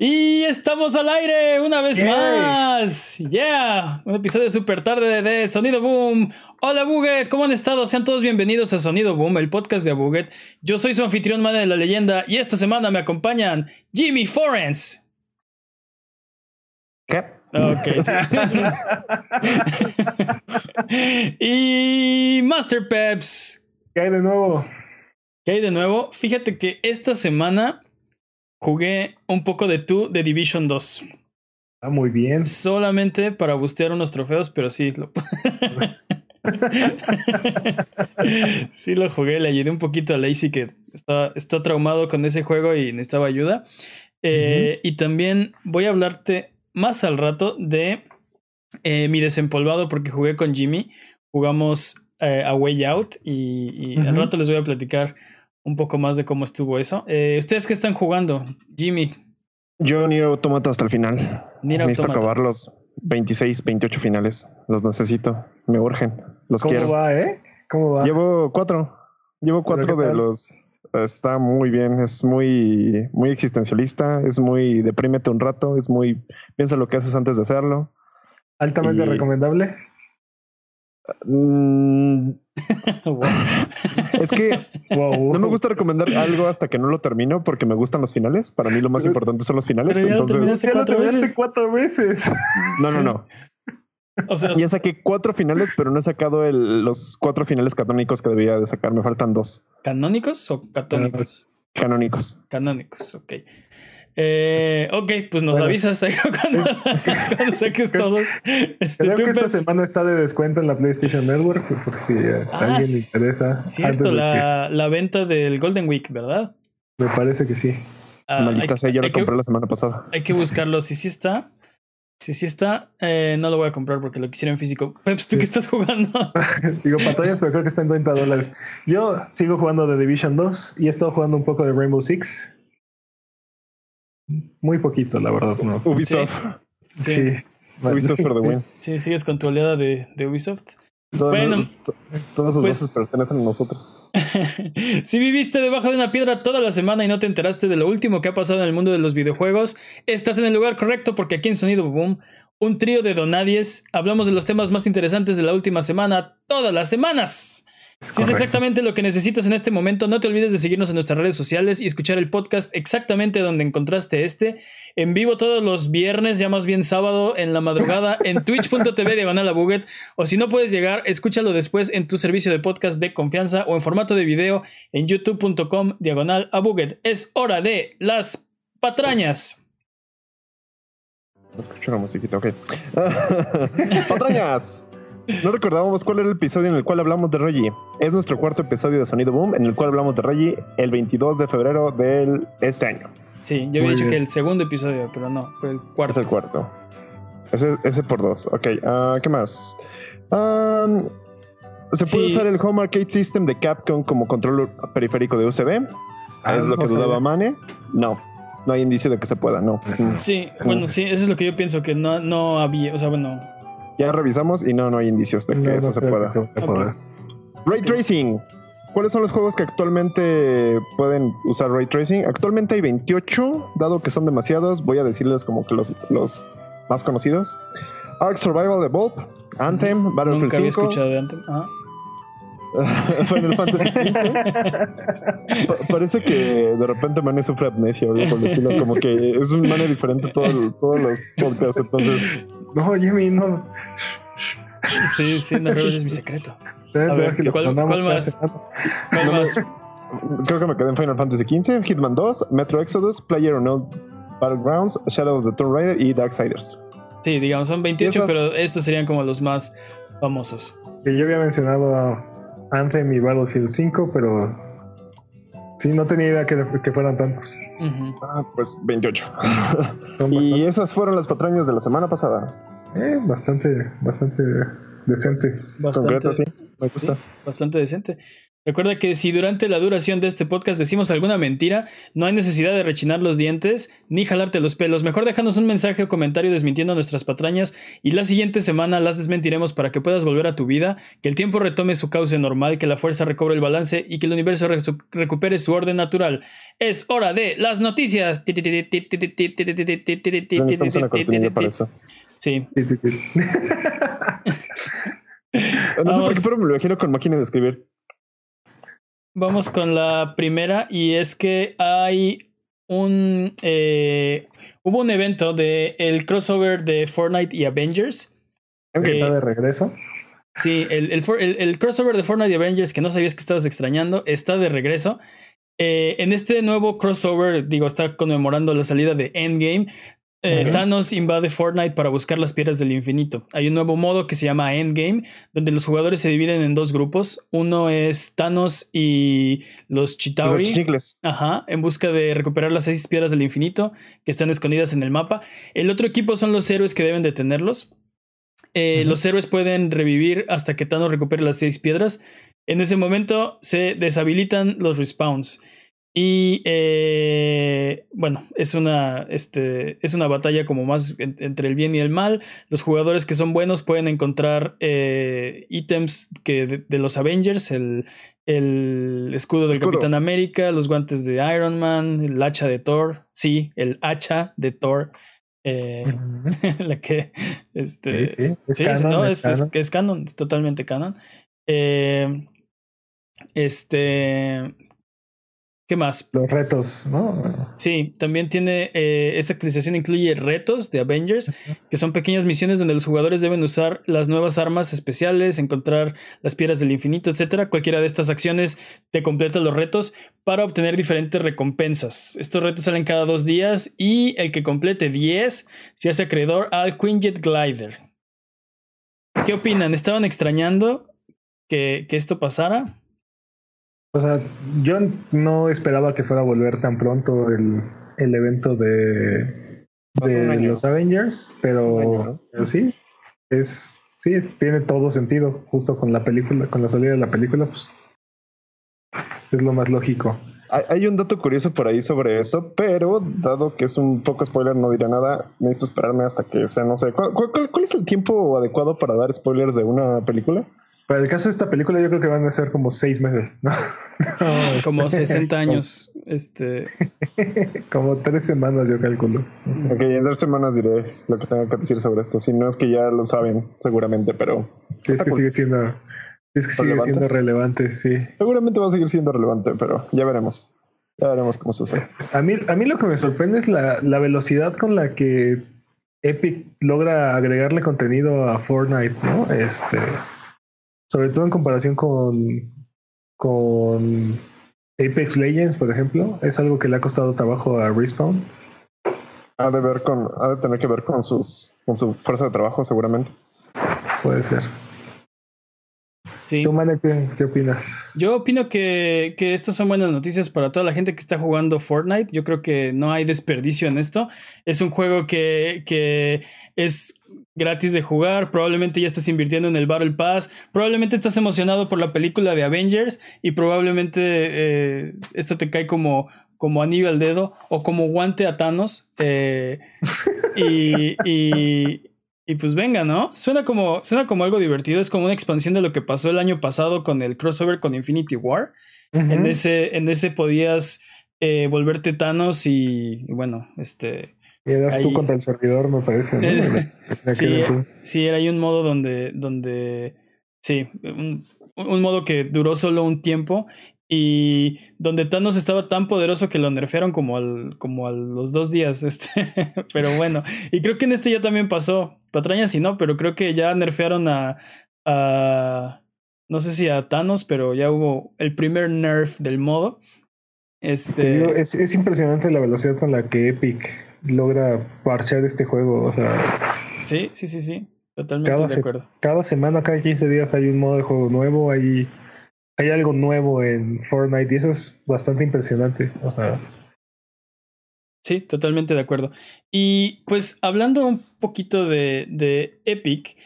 Y estamos al aire una vez más. Yeah, un episodio súper tarde de Sonido Boom. Hola Buget, ¿cómo han estado? Sean todos bienvenidos a Sonido Boom, el podcast de Buget. Yo soy su anfitrión man de la leyenda y esta semana me acompañan Jimmy Forens. ¿Qué? Ok. sí. y Master Peps. ¿Qué hay de nuevo? ¿Qué hay de nuevo? Fíjate que esta semana jugué un poco de tú de Division 2. Ah, muy bien. Solamente para bustear unos trofeos, pero sí lo. sí lo jugué, le ayudé un poquito a Lacey que está, está traumado con ese juego y necesitaba ayuda. Eh, Y también voy a hablarte más al rato de eh, mi desempolvado porque jugué con Jimmy. Jugamos eh, a Way Out y, y al rato les voy a platicar un poco más de cómo estuvo eso. Eh, ¿Ustedes qué están jugando? Jimmy, Yo ni Automata hasta el final. Nier Necesito Automata. acabar los 26, 28 finales. Los necesito. Me urgen. Los ¿Cómo quiero. va, eh? ¿Cómo va? Llevo cuatro. Llevo ¿Pero cuatro de tal? los. Está muy bien. Es muy, muy existencialista. Es muy deprímete un rato. Es muy. Piensa lo que haces antes de hacerlo. Altamente y- recomendable. Mm, es que Wow. no me gusta recomendar algo hasta que no lo termino porque me gustan los finales. Para mí lo más importante son los finales. pero ya lo Entonces, terminaste. Ya lo cuatro terminaste veces. cuatro veces. no, no, no. O sea, Ya saqué cuatro finales, pero no he sacado el- los cuatro finales canónicos que debía de sacar. Me faltan dos ¿canónicos o católicos? canónicos. Canónicos, ok. Eh, ok, pues nos Bueno. avisas ahí cuando, cuando saques todos. Este, Creo que esta semana está de descuento en la PlayStation Network, pues, por si eh, a Ah, alguien le interesa. Cierto, la, la venta del Golden Week, ¿verdad? me parece que sí. Ah, Maldita hay, sea, yo lo hay que, compré la semana pasada. hay que buscarlo. Si sí está, si sí está, eh, no lo voy a comprar porque lo quisiera en físico. Peps, ¿tú Sí. qué estás jugando? Digo pantallas, pero creo que está en 30 dólares. Yo sigo jugando de Division 2 y he estado jugando un poco de Rainbow Six. Muy poquito, la verdad. No. Ubisoft. Sí. Sí. Vale. Ubisoft for the win. Sí, sigues con tu oleada de, de Ubisoft. Todos, Bueno. to- todos sus Pues- voces pertenecen a nosotros. si viviste debajo de una piedra toda la semana y no te enteraste de lo último que ha pasado en el mundo de los videojuegos, estás en el lugar correcto porque aquí en Sonido Boom, un trío de donadies, hablamos de los temas más interesantes de la última semana, todas las semanas. Si es exactamente lo que necesitas en este momento, no te olvides de seguirnos en nuestras redes sociales y escuchar el podcast exactamente donde encontraste este, en vivo todos los viernes, ya más bien sábado en la madrugada, en twitch.tv Buget, o si no puedes llegar, escúchalo después en tu servicio de podcast de confianza o en formato de video en youtube.com diagonal a Buget. Es hora de las patrañas. Escucho una musiquita, ok. Patrañas. No recordábamos cuál era el episodio en el cual hablamos de Reggie. Es nuestro cuarto episodio de Sonido Boom, en el cual hablamos de Reggie el 22 de febrero de este año. Sí, yo había Muy dicho bien. que el segundo episodio, pero no, fue el Es cuarto. el cuarto. Ese, ese por dos. Ok, ah, ¿qué más? Um, ¿Se puede Sí. usar el Home Arcade System de Capcom como control periférico de USB? Ah, ¿Es lo que dudaba Mane? No. No hay indicio de que se pueda, no. Sí, bueno, sí, eso es lo que yo pienso que no, no había, o sea, bueno, Ya revisamos y no, no hay indicios de que No, no eso se que pueda. se. Ray. Tracing. ¿Cuáles son los juegos que actualmente pueden usar Ray Tracing? Actualmente hay 28, dado que son demasiados, voy a decirles como que los, los más conocidos. Ark Survival Evolved, Anthem, Battlefield nunca había 5, escuchado de antes. Ajá. Final Fantasy XV. Pa- Parece que de repente Mane sufre amnesia por estilo, como que es un Mane diferente todo todos los podcasts, entonces No, Jimmy, no. Sí, sí, no es mi secreto. A ver, que ¿cuál- más? ¿Cuál No más? creo que me quedé en Final Fantasy XV, Hitman 2, Metro Exodus, Player Unknown Battlegrounds, Shadow of the Tomb Raider y Darksiders. Sí, digamos, son 28, Y esas- pero estos serían como los más famosos. Sí, yo había mencionado Anthem y Battlefield 5, pero sí, no tenía idea que, que fueran tantos. Ah, pues 28. Son y esas fueron las patrañas de la semana pasada. bastante, eh, bastante, bastante decente. Bastante, Concreto, sí, me gusta. bastante decente. Recuerda que si durante la duración de este podcast decimos alguna mentira, no hay necesidad de rechinar los dientes ni jalarte los pelos. Mejor déjanos un mensaje o comentario desmintiendo nuestras patrañas y la siguiente semana las desmentiremos para que puedas volver a tu vida, que el tiempo retome su cauce normal, que la fuerza recobre el balance y que el universo recupere su orden natural. Es hora de las noticias. Sí. no sé por qué, pero me lo imagino con máquina de escribir. Vamos con la primera y es que hay un... Eh, hubo un evento de el crossover de Fortnite y Avengers. ¿Que está de regreso? Sí, el, el, crossover de Fortnite y Avengers que no sabías que estabas extrañando está de regreso. Eh, en este nuevo crossover, digo, está conmemorando la salida de Endgame. Eh, Thanos invade Fortnite para buscar las piedras del infinito. Hay un nuevo modo que se llama Endgame, donde los jugadores se dividen en dos grupos. Uno es Thanos y los Chitauri. Ajá, en busca de recuperar las seis piedras del infinito que están escondidas en el mapa. El otro equipo son los héroes que deben detenerlos. Eh, los héroes pueden revivir hasta que Thanos recupere las seis piedras. En ese momento se deshabilitan los respawns. Y eh, bueno, es una, este, es una batalla como más entre el bien y el mal. Los jugadores que son buenos pueden encontrar eh, ítems que de, los Avengers, el, el escudo del Capitán América, los guantes de Iron Man, el hacha de Thor. Sí, el hacha de Thor. Eh, la que este sí, no, es, es, canon, es totalmente canon. este ¿Qué más? Los retos, ¿no? Sí, también tiene. Eh, esta actualización incluye retos de Avengers, que son pequeñas misiones donde los jugadores deben usar las nuevas armas especiales, encontrar las piedras del infinito, etc. Cualquiera de estas acciones te completa los retos para obtener diferentes recompensas. Estos retos salen cada dos días y el que complete 10 se hace acreedor al Quinjet Glider. ¿Qué opinan? ¿Estaban extrañando que, que esto pasara? O sea, yo no esperaba que fuera a volver tan pronto el, el evento de, de los Avengers, pero, sí, es sí, tiene todo sentido, justo con la película, con la salida de la película, pues es lo más lógico. Hay un dato curioso por ahí sobre eso, pero dado que es un poco spoiler, no diré nada. Necesito esperarme hasta que sea, no sé. ¿Cuál, cuál es el tiempo adecuado para dar spoilers de una película? Para el caso de esta película, yo creo que van a ser como seis meses, ¿no? como 60 años. este. como tres semanas, yo calculo. Ok, en dos semanas diré lo que tengo que decir sobre esto. Si no es que ya lo saben, seguramente, pero. Sí, es que sigue siendo. Es que sigue siendo relevante, sí. Seguramente va a seguir siendo relevante, pero ya veremos. Ya veremos cómo sucede. A mí, a mí lo que me sorprende es la, la velocidad con la que Epic logra agregarle contenido a Fortnite, ¿no? Este sobre todo en comparación con, con Apex Legends, por ejemplo, es algo que le ha costado trabajo a Respawn. Ha de ver con, ha de tener que ver con sus, con su fuerza de trabajo, seguramente. Puede ser. Sí. ¿Tú, qué, opinas? Yo opino que, que estas son buenas noticias para toda la gente que está jugando Fortnite. Yo creo que no hay desperdicio en esto. Es un juego que, que es gratis de jugar, probablemente ya estás invirtiendo en el Battle Pass, probablemente estás emocionado por la película de Avengers y probablemente eh, esto te cae como, como anillo al dedo o como guante a Thanos. Eh, y, y, pues venga, ¿no? Suena como, suena como algo divertido, es como una expansión de lo que pasó el año pasado con el crossover con Infinity War. en, ese, en ese podías eh, volverte Thanos y bueno, este y eras tú contra el servidor, me parece. sí, sí, era ahí un modo donde, donde sí, un, modo que duró solo un tiempo y donde Thanos estaba tan poderoso que lo nerfearon como, al, como a los dos días. Este. pero bueno, y creo que en este ya también pasó. Patraña sí no, pero creo que ya nerfearon a, a. No sé si a Thanos, pero ya hubo el primer nerf del modo. Este... es, es impresionante la velocidad con la que Epic logra parchar este juego. O sea. Sí, sí, sí, sí. Totalmente de acuerdo. cada semana, cada 15 días hay un modo de juego nuevo, hay, hay algo nuevo en Fortnite y eso es bastante impresionante. O sea. Sí, totalmente de acuerdo. Y pues hablando un poquito de, de Epic,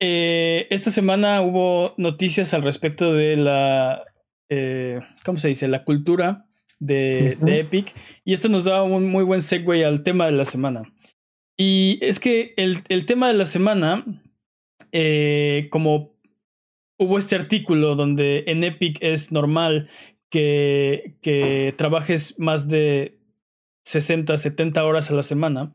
eh, esta semana hubo noticias al respecto de la eh, ¿cómo se dice? La cultura de, Epic. Y esto nos da un muy buen segue al tema de la semana. Y es que el, el tema de la semana, eh, como hubo este artículo donde en Epic es normal que, que trabajes más de 60, 70 horas a la semana.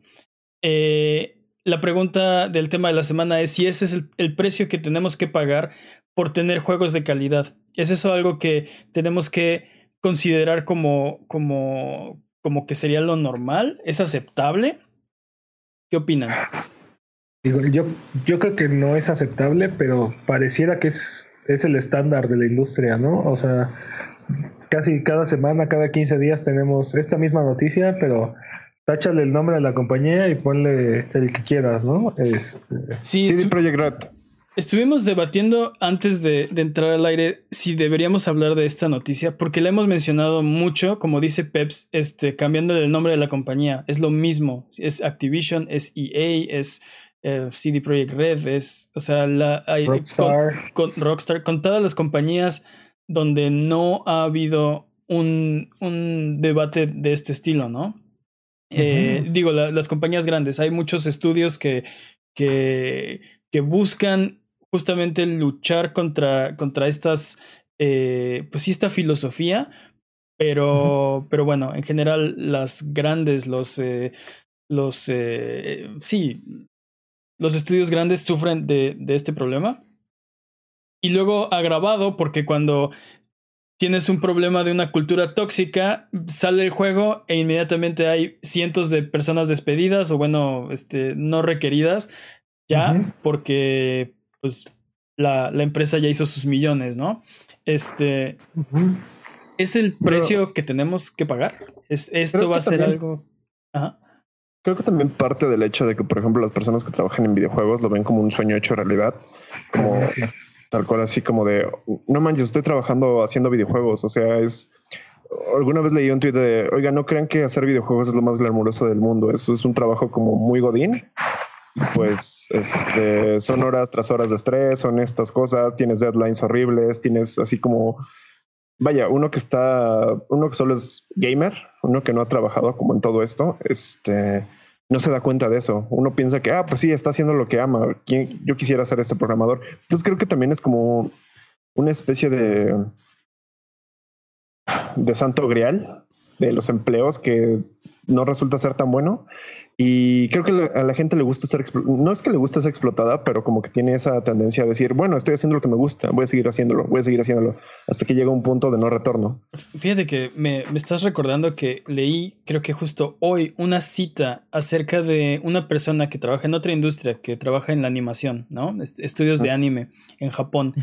Eh, la pregunta del tema de la semana es si ese es el, precio que tenemos que pagar por tener juegos de calidad. ¿Es eso algo que tenemos que considerar como, como, como que sería lo normal? ¿Es aceptable? ¿Qué opinan? yo, yo creo que no es aceptable, pero pareciera que es, es el estándar de la industria, ¿no? O sea, casi cada semana, cada 15 días tenemos esta misma noticia, pero táchale el nombre de la compañía y ponle el que quieras, ¿no? Este, sí, CD Projekt Red. Estuvimos debatiendo antes de, entrar al aire si deberíamos hablar de esta noticia, porque la hemos mencionado mucho, como dice Peps, este, cambiando el nombre de la compañía. Es lo mismo. Es Activision, es EA, es eh, CD Projekt Red, es, o sea, la, Rockstar. Con, Rockstar, con todas las compañías donde no ha habido un, un debate de este estilo, ¿no? Eh, digo, las compañías grandes, hay muchos estudios que, que, que buscan justamente luchar contra, contra estas, eh, pues sí, esta filosofía, pero, pero bueno, en general las grandes, los, eh, los, eh, sí, los estudios grandes sufren de, de este problema. Y luego agravado porque cuando tienes un problema de una cultura tóxica, sale el juego e inmediatamente hay cientos de personas despedidas o bueno, este, no requeridas ya porque pues la, la, empresa ya hizo sus millones, ¿no? Este es el precio que tenemos que pagar. Es, esto va a ser algo. Creo que también parte del hecho de que, por ejemplo, las personas que trabajan en videojuegos lo ven como un sueño hecho realidad. Como, Tal cual, así como de, no manches, estoy trabajando haciendo videojuegos. O sea, es... Alguna vez leí un tweet de, oiga, no crean que hacer videojuegos es lo más glamuroso del mundo. Eso es un trabajo como muy godín. Pues este, son horas tras horas de estrés, son estas cosas, tienes deadlines horribles, tienes así como, vaya, uno que está, uno que solo es gamer, uno que no ha trabajado como en todo esto, este, no se da cuenta de eso. Uno piensa que, ah, pues sí, está haciendo lo que ama. Yo quisiera ser este programador. Entonces creo que también es como una especie de, de santo grial de los empleos que no resulta ser tan bueno. Y creo que a la gente le gusta ser, no es que le guste ser explotada, pero como que tiene esa tendencia a decir, bueno, estoy haciendo lo que me gusta, voy a seguir haciéndolo, voy a seguir haciéndolo, hasta que llega un punto de no retorno. Fíjate que me, me estás recordando que leí, creo que justo hoy, una cita acerca de una persona que trabaja en otra industria, que trabaja en la animación, ¿no? Estudios de anime en Japón.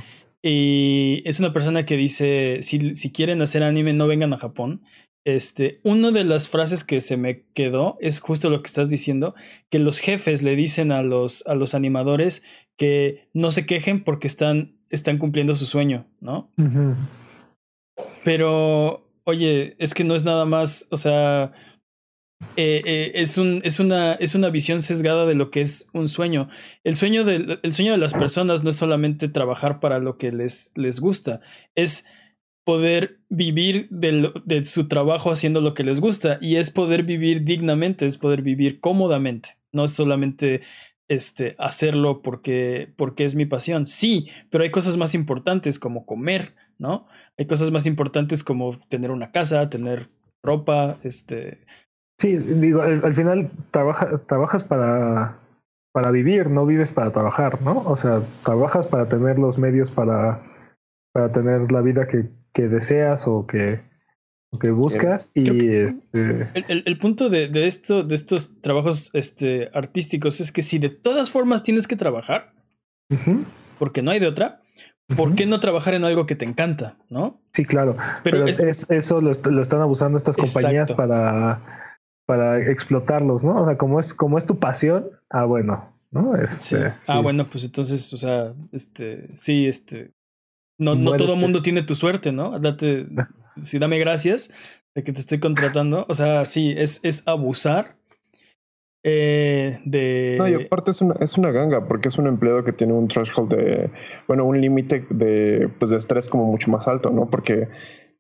Y es una persona que dice, si, si quieren hacer anime, no vengan a Japón. Este, una de las frases que se me quedó es justo lo que estás diciendo, que los jefes le dicen a los, a los animadores que no se quejen porque están, están cumpliendo su sueño, ¿no? Pero, oye, es que no es nada más, o sea, eh, eh, es, un, es, una, es una visión sesgada de lo que es un sueño. El sueño de, el sueño de las personas no es solamente trabajar para lo que les, les gusta, es poder vivir de, su trabajo haciendo lo que les gusta y es poder vivir dignamente, es poder vivir cómodamente, no es solamente este, hacerlo porque, porque es mi pasión. Sí, pero hay cosas más importantes como comer, ¿no? Hay cosas más importantes como tener una casa, tener ropa, este... Sí, digo, al, final trabaja, trabajas para, para vivir, no vives para trabajar, ¿no? O sea, trabajas para tener los medios para, para tener la vida que, que deseas o que, que buscas. Y este... el, punto de, esto, de estos trabajos este, artísticos es que si de todas formas tienes que trabajar, porque no hay de otra, ¿por qué no trabajar en algo que te encanta? ¿No? Sí, claro. Pero, es, eso lo, están abusando estas compañías para, para explotarlos, ¿no? O sea, como es, como es tu pasión, ah, bueno. ¿no? Este, ah, bueno, pues entonces, o sea, este, sí, este, no, no todo el mundo tiene tu suerte, ¿no? Date, sí, dame gracias de que te estoy contratando. O sea, sí, es, es abusar. eh, de... No, y aparte es una, es una ganga, porque es un empleado que tiene un threshold de, bueno, un límite de, pues de estrés como mucho más alto, ¿no? Porque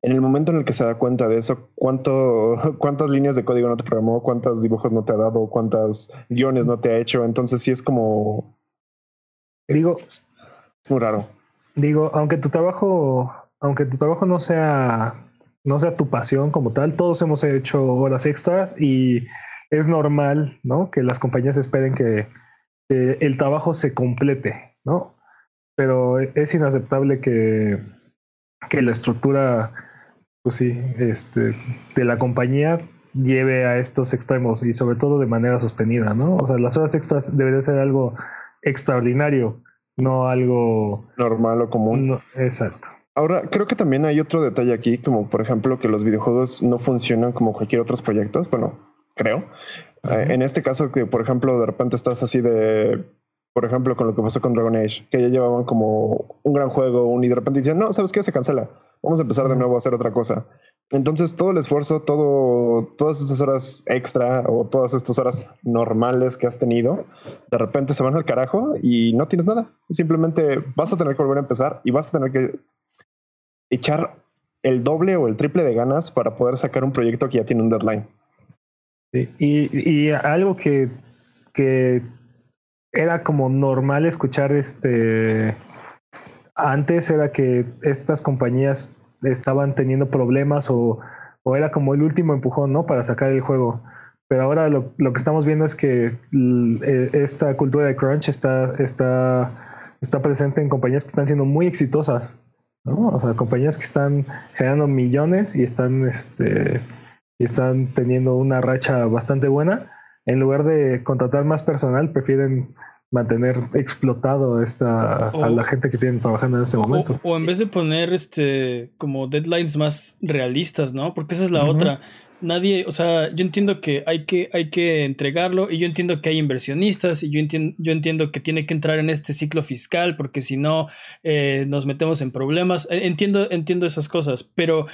en el momento en el que se da cuenta de eso, cuánto, cuántas líneas de código no te programó, cuántos dibujos no te ha dado, cuántas guiones no te ha hecho, entonces sí es como... Digo... Es muy raro. Digo, aunque tu trabajo, aunque tu trabajo no sea no sea tu pasión como tal. Todos hemos hecho horas extras y es normal, ¿no? Que las compañías esperen que, el trabajo se complete, ¿no? Pero es inaceptable que, que la estructura, pues sí, este, de la compañía lleve a estos extremos y sobre todo de manera sostenida, ¿no? O sea, las horas extras debería ser algo extraordinario, no algo normal o común. exacto. Ahora, creo que también hay otro detalle aquí, como por ejemplo que los videojuegos no funcionan como cualquier otros proyectos. Bueno, creo. Eh, en este caso, que por ejemplo, de repente estás así de, por ejemplo, con lo que pasó con Dragon Age, que ya llevaban como un gran juego, un, y de repente dicen, no, ¿sabes qué? Se cancela. Vamos a empezar de nuevo a hacer otra cosa. Entonces, todo el esfuerzo, todo, todas estas horas extra o todas estas horas normales que has tenido, de repente se van al carajo y no tienes nada. Simplemente vas a tener que volver a empezar y vas a tener que echar el doble o el triple de ganas para poder sacar un proyecto que ya tiene un deadline. Sí, y, algo que, que era como normal escuchar este antes era que estas compañías estaban teniendo problemas o, o, era como el último empujón, ¿no? Para sacar el juego. Pero ahora lo, lo que estamos viendo es que e, esta cultura de crunch está, está, está presente en compañías que están siendo muy exitosas. O sea, compañías que están generando millones y están, este, y están teniendo una racha bastante buena. En lugar de contratar más personal, prefieren mantener explotado esta, a la gente que tienen trabajando en este momento. O, en vez de poner este como deadlines más realistas, ¿no? Porque esa es la otra nadie, o sea, yo entiendo que hay que, hay que entregarlo y yo entiendo que hay inversionistas y yo entiendo, yo entiendo que tiene que entrar en este ciclo fiscal porque si no eh, nos metemos en problemas. Eh, entiendo, entiendo esas cosas, pero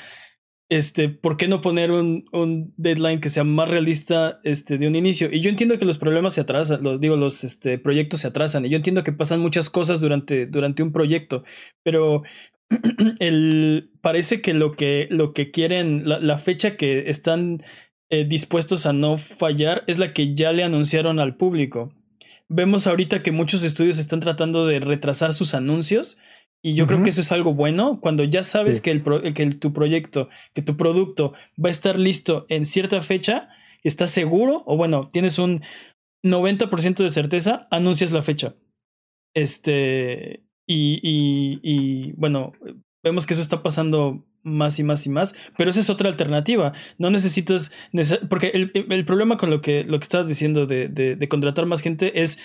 este, ¿por qué no poner un, un, deadline que sea más realista este, de un inicio? Y yo entiendo que los problemas se atrasan, lo digo, los este, proyectos se atrasan, y yo entiendo que pasan muchas cosas durante, durante un proyecto, pero el, parece que lo que, lo que quieren, la, fecha que están eh, dispuestos a no fallar es la que ya le anunciaron al público. Vemos ahorita que muchos estudios están tratando de retrasar sus anuncios y yo creo que eso es algo bueno cuando ya sabes que, el que tu proyecto, que tu producto va a estar listo en cierta fecha, estás seguro o bueno, tienes un 90% de certeza, anuncias la fecha. Este, y, y, bueno, vemos que eso está pasando más y más y más, pero esa es otra alternativa. No necesitas, porque el, problema con lo que, lo que estabas diciendo de, de, contratar más gente es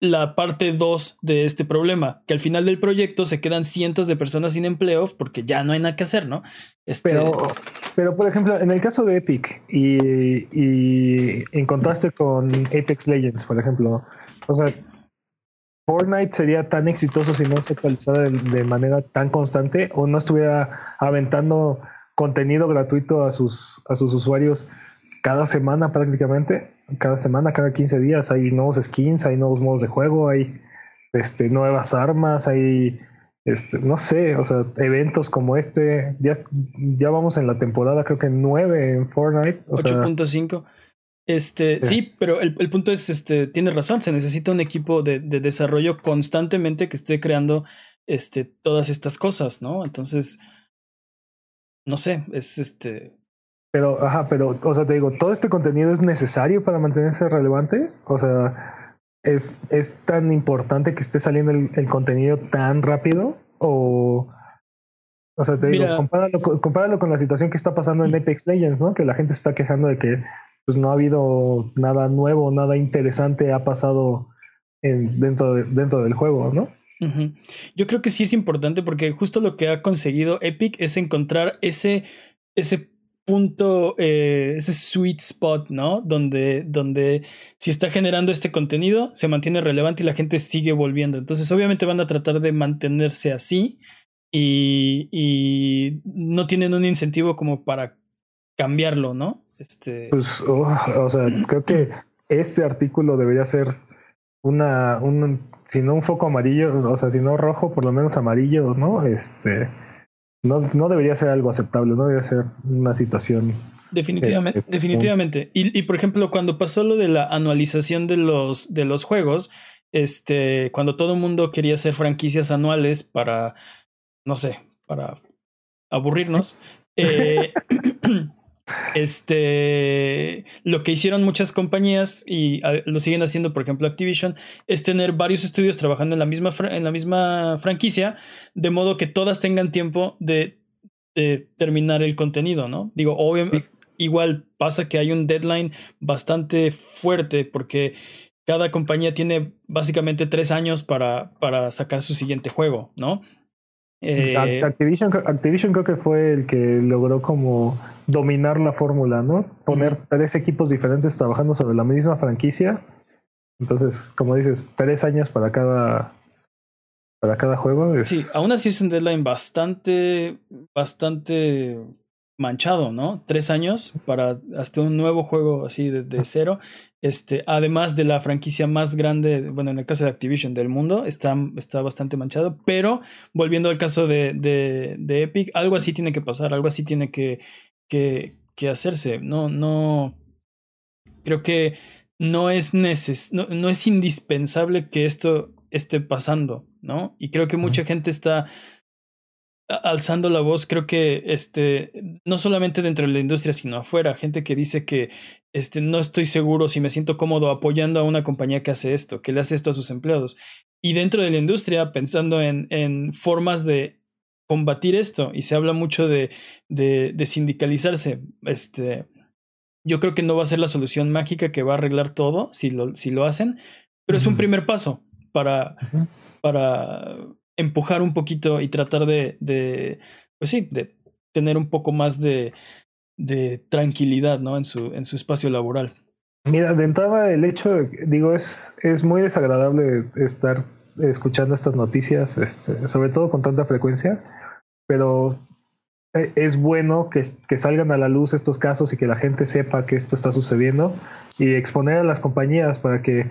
la parte 2 de este problema, que al final del proyecto se quedan cientos de personas sin empleo porque ya no hay nada que hacer, ¿no? Este... Pero, pero, por ejemplo, en el caso de Epic y, y en contraste con Apex Legends, por ejemplo, o sea, Fortnite sería tan exitoso si no se actualizara de, manera tan constante o no estuviera aventando contenido gratuito a sus, a sus usuarios cada semana prácticamente. Cada semana, cada 15 días hay nuevos skins, hay nuevos modos de juego, hay este, nuevas armas, hay, este, no sé, o sea, eventos como este. Ya, ya vamos en la temporada, creo que 9 en Fortnite. 8.5. Este, sí, pero el, punto es, este, tienes razón, se necesita un equipo de, desarrollo constantemente que esté creando este, todas estas cosas, ¿no? Entonces, no sé, es este. Pero, ajá, pero, o sea, te digo, ¿todo este contenido es necesario para mantenerse relevante? O sea, ¿es, es tan importante que esté saliendo el, contenido tan rápido? O, o sea, te digo, compáralo, compáralo, con la situación que está pasando en Apex Legends, ¿no? Que la gente está quejando de que pues no ha habido nada nuevo, nada interesante ha pasado en, dentro, dentro del juego, ¿no? Yo creo que sí es importante porque justo lo que ha conseguido Epic es encontrar ese, ese punto, eh, ese sweet spot, ¿no? Donde, donde si está generando este contenido, se mantiene relevante y la gente sigue volviendo. Entonces, obviamente van a tratar de mantenerse así y, y no tienen un incentivo como para cambiarlo, ¿no? Este... Pues, oh, o sea, creo que este artículo debería ser una, un, si no un foco amarillo, o sea, si no rojo, por lo menos amarillo, ¿no? Este, no, no debería ser algo aceptable, no debería ser una situación. Definitivamente, este, definitivamente. Y, y, por ejemplo, cuando pasó lo de la anualización de los, de los juegos, este, cuando todo el mundo quería hacer franquicias anuales para, no sé, para aburrirnos, eh, Este, lo que hicieron muchas compañías y lo siguen haciendo, por ejemplo, Activision, es tener varios estudios trabajando en la misma, en la misma franquicia, de modo que todas tengan tiempo de, terminar el contenido, ¿no? Digo, obviamente, igual pasa que hay un deadline bastante fuerte porque cada compañía tiene básicamente tres años para, para sacar su siguiente juego, ¿no? Eh, Activision, Activision creo que fue el que logró como dominar la fórmula, ¿no? Poner tres equipos diferentes trabajando sobre la misma franquicia. Entonces, como dices, tres años para cada para cada juego. Sí, aún así es un deadline bastante, bastante manchado, ¿no? Tres años para hasta un nuevo juego así de, de, cero. Este, además de la franquicia más grande, bueno, en el caso de Activision del mundo, está, está bastante manchado. Pero volviendo al caso de, de, de Epic, algo así tiene que pasar, algo así tiene que, que, que hacerse. No, no. Creo que no es neces no, no es indispensable que esto esté pasando, ¿no? Y creo que mucha gente está alzando la voz, creo que este, no solamente dentro de la industria, sino afuera, gente que dice que este, no estoy seguro si me siento cómodo apoyando a una compañía que hace esto, que le hace esto a sus empleados. Y dentro de la industria, pensando en, en formas de combatir esto, y se habla mucho de, de, de sindicalizarse, este, yo creo que no va a ser la solución mágica que va a arreglar todo si lo, si lo hacen, pero es un primer paso para, para empujar un poquito y tratar de, de pues sí, de tener un poco más de, de tranquilidad, ¿no? En su, en su espacio laboral. Mira, de entrada el hecho, digo, es, es muy desagradable estar escuchando estas noticias, este, sobre todo con tanta frecuencia, pero e, es bueno que, que, salgan a la luz estos casos y que la gente sepa que esto está sucediendo y exponer a las compañías para que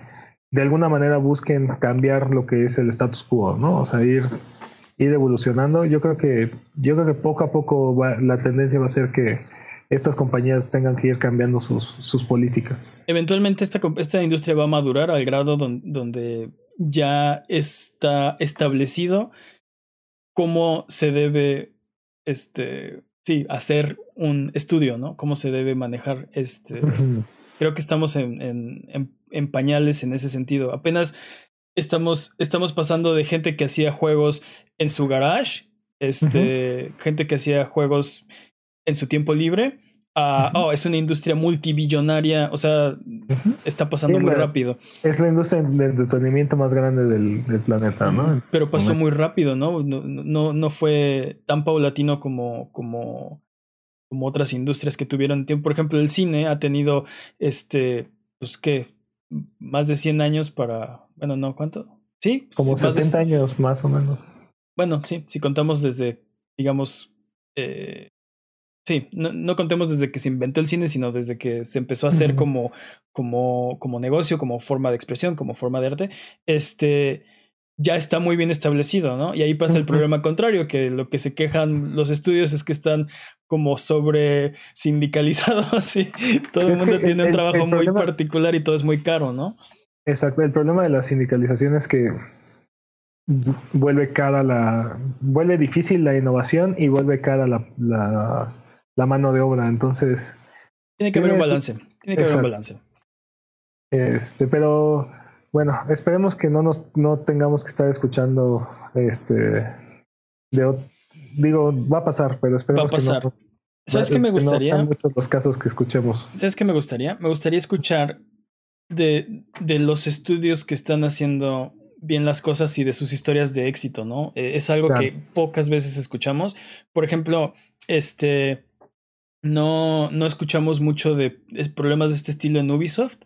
de alguna manera busquen cambiar lo que es el status quo, ¿no? O sea, ir, ir evolucionando. Yo creo que, yo creo que poco a poco la tendencia va a ser que estas compañías tengan que ir cambiando sus, sus políticas. Eventualmente esta, esta industria va a madurar al grado donde ya está establecido cómo se debe este, sí, hacer un estudio, ¿no? Cómo se debe manejar este. Creo que estamos en, en, en, pañales en ese sentido. Apenas estamos, estamos pasando de gente que hacía juegos en su garage, este, gente que hacía juegos en su tiempo libre, a, oh, es una industria multibillonaria, o sea, está pasando muy rápido. Es la industria de entretenimiento más grande del, del planeta, ¿no? Pero pasó muy rápido, ¿no? No, no, no fue tan paulatino como, como como otras industrias que tuvieron tiempo. Por ejemplo, el cine ha tenido, este, pues, ¿qué? Más de 100 años para, bueno, no, ¿cuánto? Sí. Como más 60 años, más o menos. Bueno, sí, si contamos desde, digamos, eh, sí, no, no, contemos desde que se inventó el cine, sino desde que se empezó a hacer como, como, como negocio, como forma de expresión, como forma de arte. Este, ya está muy bien establecido, ¿no? Y ahí pasa el problema contrario, que lo que se quejan los estudios es que están como sobre sindicalizados y todo el mundo tiene un trabajo muy particular y todo es muy caro, ¿no? Exacto, el problema de la sindicalización es que vuelve cara la, vuelve difícil la innovación y vuelve cara la, la, la mano de obra, entonces... Tiene que haber un balance, tiene que haber un balance. Este, pero bueno, esperemos que no nos no tengamos que estar escuchando este digo, va a pasar, pero esperemos va a pasar. que no. ¿Sabes qué me gustaría? No muchos los casos que escuchemos. ¿Sabes qué me gustaría? Me gustaría escuchar de, de los estudios que están haciendo bien las cosas y de sus historias de éxito, ¿no? Eh, es algo que pocas veces escuchamos. Por ejemplo, este no, no escuchamos mucho de problemas de este estilo en Ubisoft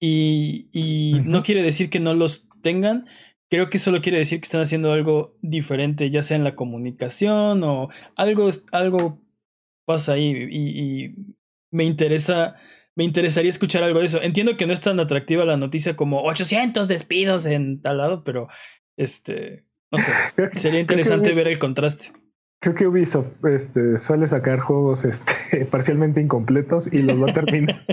y, y no quiere decir que no los tengan. Creo que solo quiere decir que están haciendo algo diferente, ya sea en la comunicación o algo, algo pasa ahí. Y, y me interesa me interesaría escuchar algo de eso. Entiendo que no es tan atractiva la noticia como 800 despidos en tal lado, pero este, no sé, sería interesante ver el contraste. Creo que Ubisoft este, suele sacar juegos este, parcialmente incompletos y los va a terminar.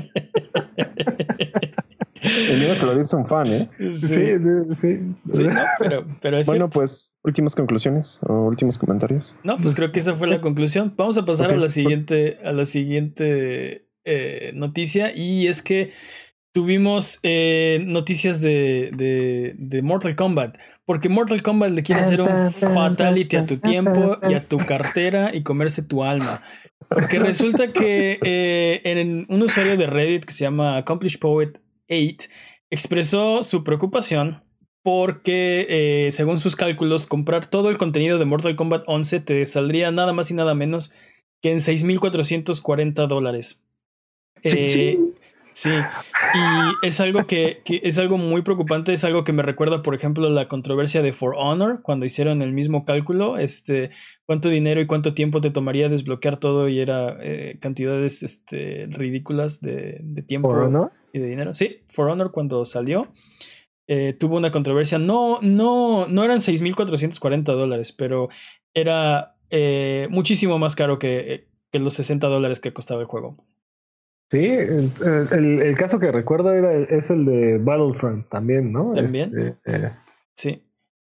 El que lo dice un fan, ¿eh? Sí, sí. sí. pero, pero es bueno, pues, últimas conclusiones o últimos comentarios. No, pues, creo que esa fue la conclusión. Vamos a pasar a la siguiente, a la siguiente eh, noticia. Y es que tuvimos eh, noticias de, de, de, Mortal Kombat. Porque Mortal Kombat le quiere hacer un fatality a tu tiempo y a tu cartera y comerse tu alma. Porque resulta que eh, en un usuario de Reddit que se llama Accomplished Poet 8 expresó su preocupación porque, eh, según sus cálculos, comprar todo el contenido de Mortal Kombat 11 te saldría nada más y nada menos que en 6.440 dólares. Eh, Sí, y es algo que, es algo muy preocupante, es algo que me recuerda, por ejemplo, la controversia de For Honor, cuando hicieron el mismo cálculo, este, cuánto dinero y cuánto tiempo te tomaría desbloquear todo y era eh, cantidades este, ridículas de, tiempo ¿For y de dinero. Sí, For Honor cuando salió. Eh, tuvo una controversia. No, no, no eran 6.440 dólares, pero era eh, muchísimo más caro que, que los 60 dólares que costaba el juego. Sí, el, el, caso que recuerdo era, es el de Battlefront también, ¿no? También. Este, eh, sí.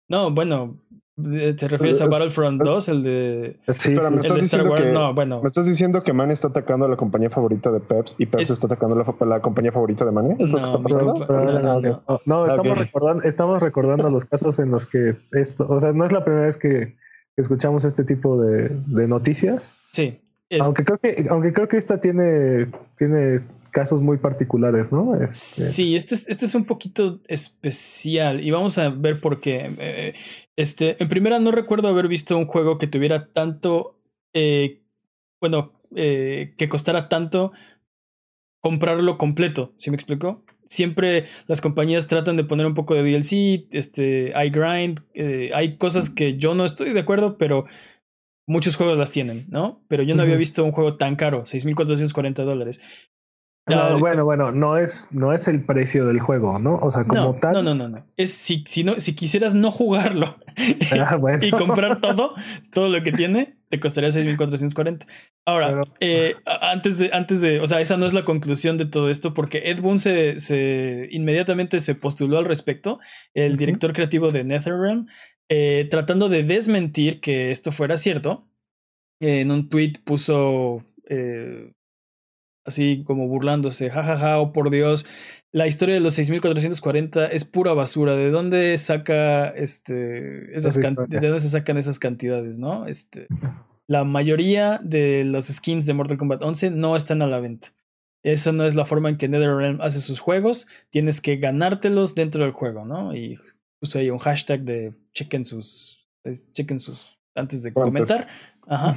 No, bueno, ¿te refieres a Battlefront 2, el de, sí, Espera, ¿me estás Star Wars? Que, no, bueno. ¿Me estás diciendo que Man está atacando a la compañía favorita de Peps y Peps está atacando a la, la, compañía favorita de Man? ¿Es lo que está pasando? No, no, estamos, recordando, estamos recordando los casos en los que esto, o sea, no es la primera vez que escuchamos este tipo de, de noticias. Sí. Aunque creo que, aunque creo que esta tiene, tiene casos muy particulares, ¿no? Este... Sí, este es, este es un poquito especial y vamos a ver por qué. Eh, este, en primera, no recuerdo haber visto un juego que tuviera tanto, eh, bueno, eh, que costara tanto comprarlo completo, ¿sí me explicó? Siempre las compañías tratan de poner un poco de DLC, este, hay grind, hay cosas que yo no estoy de acuerdo, pero muchos juegos las tienen, ¿no? Pero yo no había visto un juego tan caro, 6.440 dólares. No, bueno, bueno, no es, no es el precio del juego, ¿no? O sea, como tal. No, no, no, no. Es si, si, no, si quisieras no jugarlo ah, y comprar todo, todo lo que tiene, te costaría 6.440. Ahora, eh, antes, de, antes de, o sea, esa no es la conclusión de todo esto, porque Ed Boon se, se inmediatamente se postuló al respecto, el director creativo de NetherRealm, eh, tratando de desmentir que esto fuera cierto. en un tweet puso eh, así como burlándose, jajaja, ja, ja, oh por Dios, la historia de los 6440 es pura basura. ¿De dónde saca este esas de dónde se sacan esas cantidades, no? Este la mayoría de los skins de Mortal Kombat 11 no están a la venta. Esa no es la forma en que NetherRealm hace sus juegos. Tienes que ganártelos dentro del juego, ¿no? Y puse ahí un hashtag de chequen sus, chequen sus, antes de comentar. Ajá.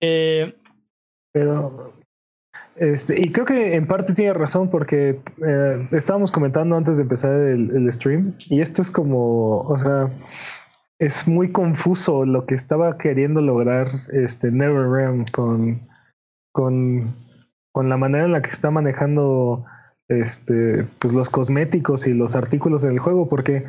eh, Pero, este, y creo que en parte tiene razón porque eh, estábamos comentando antes de empezar el, el, stream y esto es como, o sea, es muy confuso lo que estaba queriendo lograr este NetherRealm con, con, con la manera en la que está manejando este, pues los cosméticos y los artículos en el juego porque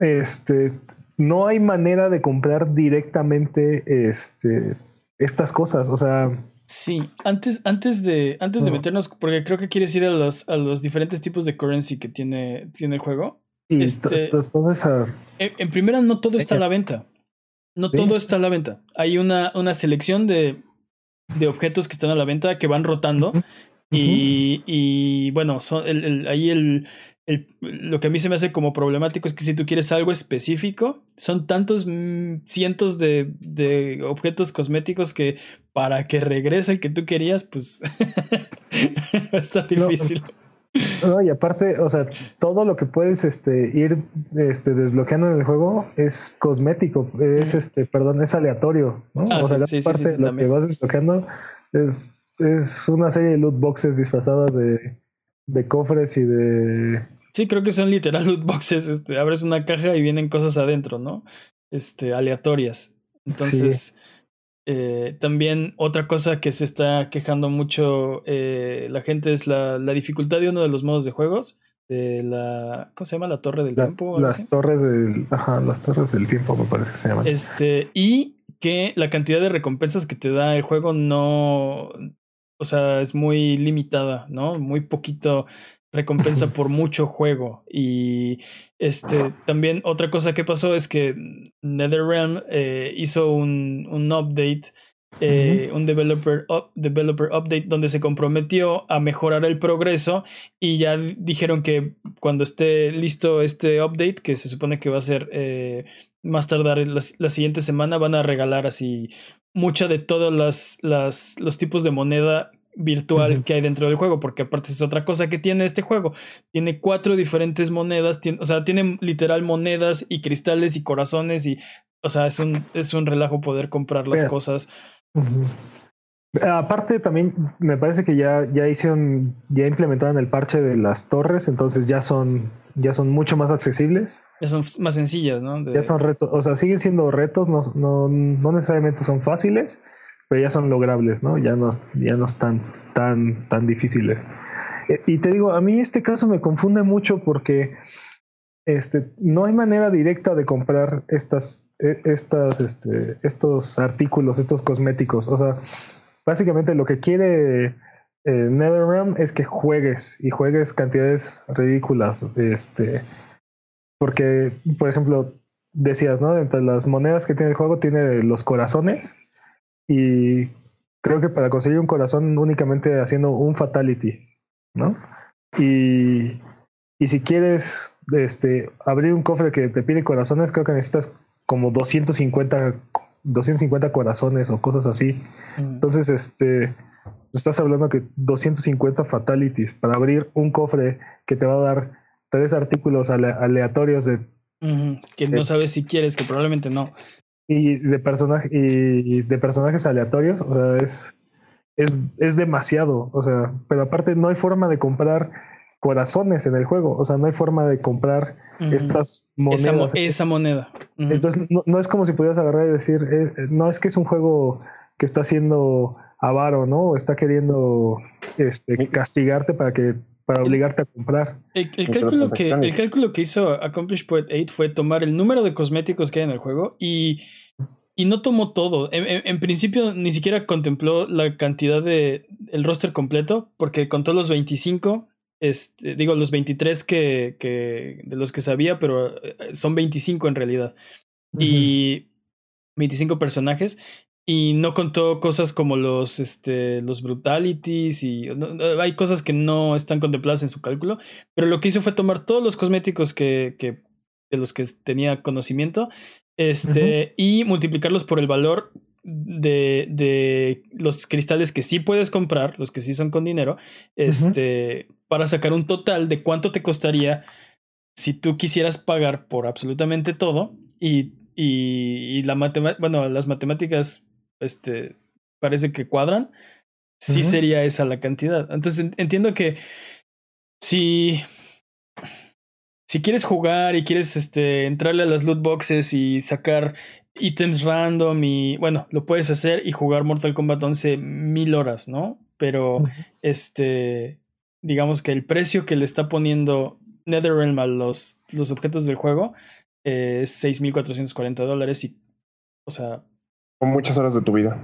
este, no hay manera de comprar directamente este, estas cosas. O sea. Sí, antes, antes de, antes de meternos, porque creo que quieres ir a los, a los diferentes tipos de currency que tiene, tiene el juego. este, en, primera, no todo está a la venta. No todo está a la venta. Hay una, una selección de, de objetos que están a la venta que van rotando. y, y, bueno, son el, ahí el, lo que a mí se me hace como problemático es que si tú quieres algo específico, son tantos mm, cientos de, de, objetos cosméticos que para que regrese el que tú querías, pues va a estar difícil. No, y aparte, o sea, todo lo que puedes este, ir este, desbloqueando en el juego es cosmético, es este, perdón, es aleatorio, ¿no? Ah, o sea, sí, parte de lo que vas desbloqueando es, es una serie de loot boxes disfrazadas de, de cofres y de Sí, creo que son literal loot boxes. Este, abres una caja y vienen cosas adentro, ¿no? Este, aleatorias. Entonces, Eh, también otra cosa que se está quejando mucho eh, la gente es la, la, dificultad de uno de los modos de juegos. De la. ¿Cómo se llama? La torre del tiempo. Las torres del. Ajá, las torres del tiempo me parece que se llaman. Este. Y que la cantidad de recompensas que te da el juego no. O sea, es muy limitada, ¿no? Muy poquito recompensa por mucho juego. Y este también otra cosa que pasó es que NetherRealm eh, hizo un, un update. Eh, un developer, developer update donde se comprometió a mejorar el progreso y ya dijeron que cuando esté listo este update, que se supone que va a ser eh, más tardar la, la, siguiente semana, van a regalar así mucha de todos las, las, los tipos de moneda virtual que hay dentro del juego, porque aparte es otra cosa que tiene este juego. Tiene cuatro diferentes monedas, tiene, o sea, tiene literal monedas y cristales y corazones y, o sea, es un, es un relajo poder comprar las cosas. Aparte también me parece que ya, ya hicieron, ya implementaron el parche de las torres, entonces ya son, ya son mucho más accesibles. Ya son más sencillas, ¿no? Ya son retos, o sea, siguen siendo retos, no, no, no necesariamente son fáciles, pero ya son logrables, ¿no? Ya no, ya no están tan, tan difíciles. Eh, y te digo, a mí este caso me confunde mucho porque este, no hay manera directa de comprar estas, e, estas, este, estos artículos, estos cosméticos. O sea, básicamente lo que quiere eh, NetherRealm es que juegues y juegues cantidades ridículas. Este, porque, por ejemplo, decías, ¿no? Entre las monedas que tiene el juego tiene los corazones y creo que para conseguir un corazón únicamente haciendo un fatality, ¿no? Y, y si quieres este, abrir un cofre que te pide corazones, creo que necesitas como 250, 250 corazones o cosas así. Mm. Entonces, este, estás hablando que 250 fatalities para abrir un cofre que te va a dar tres artículos aleatorios de... Que no sabes si quieres, que probablemente no y de, personaje, y de personajes aleatorios, o sea, es, es, es demasiado, o sea, pero aparte no hay forma de comprar corazones en el juego, o sea, no hay forma de comprar estas monedas. Esa, moneda. Entonces, no, es como si pudieras agarrar y decir, eh, no es que es un juego que está siendo avaro, ¿no? O está queriendo este, castigarte para que para obligarte a comprar. El, cálculo que, el cálculo que hizo Accomplish Poet 8 fue tomar el número de cosméticos que hay en el juego y, y no tomó todo. En, principio ni siquiera contempló la cantidad de el roster completo porque contó los 25, este, digo los 23 que, que, de los que sabía, pero eh, son 25 en realidad. Y 25 personajes y no contó cosas como los, este, los brutalities y hay cosas que no están contempladas en su cálculo, pero lo que hizo fue tomar todos los cosméticos que, que de los que tenía conocimiento este, y multiplicarlos por el valor de, de, los cristales que sí puedes comprar, los que sí son con dinero, este, para sacar un total de cuánto te costaría si tú quisieras pagar por absolutamente todo y, y, la bueno, las matemáticas este, parece que cuadran, sí sería esa la cantidad. Entonces entiendo que si, si quieres jugar y quieres este, entrarle a las loot boxes y sacar ítems random y bueno, lo puedes hacer y jugar Mortal Kombat 11 mil horas, ¿no? Pero este, digamos que el precio que le está poniendo NetherRealm a los, los objetos del juego es 6.440 dólares y, o sea, muchas horas de tu vida.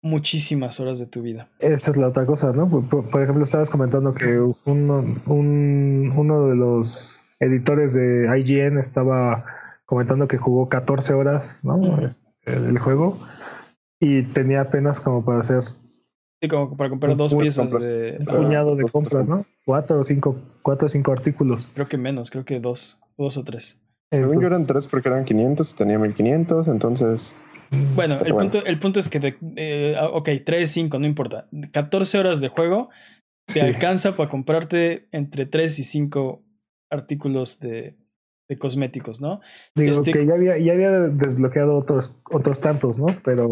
Muchísimas horas de tu vida. Esa es la otra cosa, ¿no? Por, ejemplo, estabas comentando que uno, un, uno de los editores de IGN estaba comentando que jugó 14 horas, ¿no? Este, el juego. Y tenía apenas como para hacer. Sí, como para comprar dos piezas de. Un puñado de compras, ¿no? Cuatro o cinco, cuatro o cinco artículos. Creo que menos, creo que dos, dos o tres. Según yo eran tres porque eran 500, tenía 1500, entonces bueno, el, Punto, el punto es que, de, eh, ah, ok, 3, 5, no importa. 14 horas de juego te alcanza para comprarte entre 3 y 5 artículos de, de cosméticos, ¿no? Digo este que ya había, ya había desbloqueado otros, otros tantos, ¿no? Pero...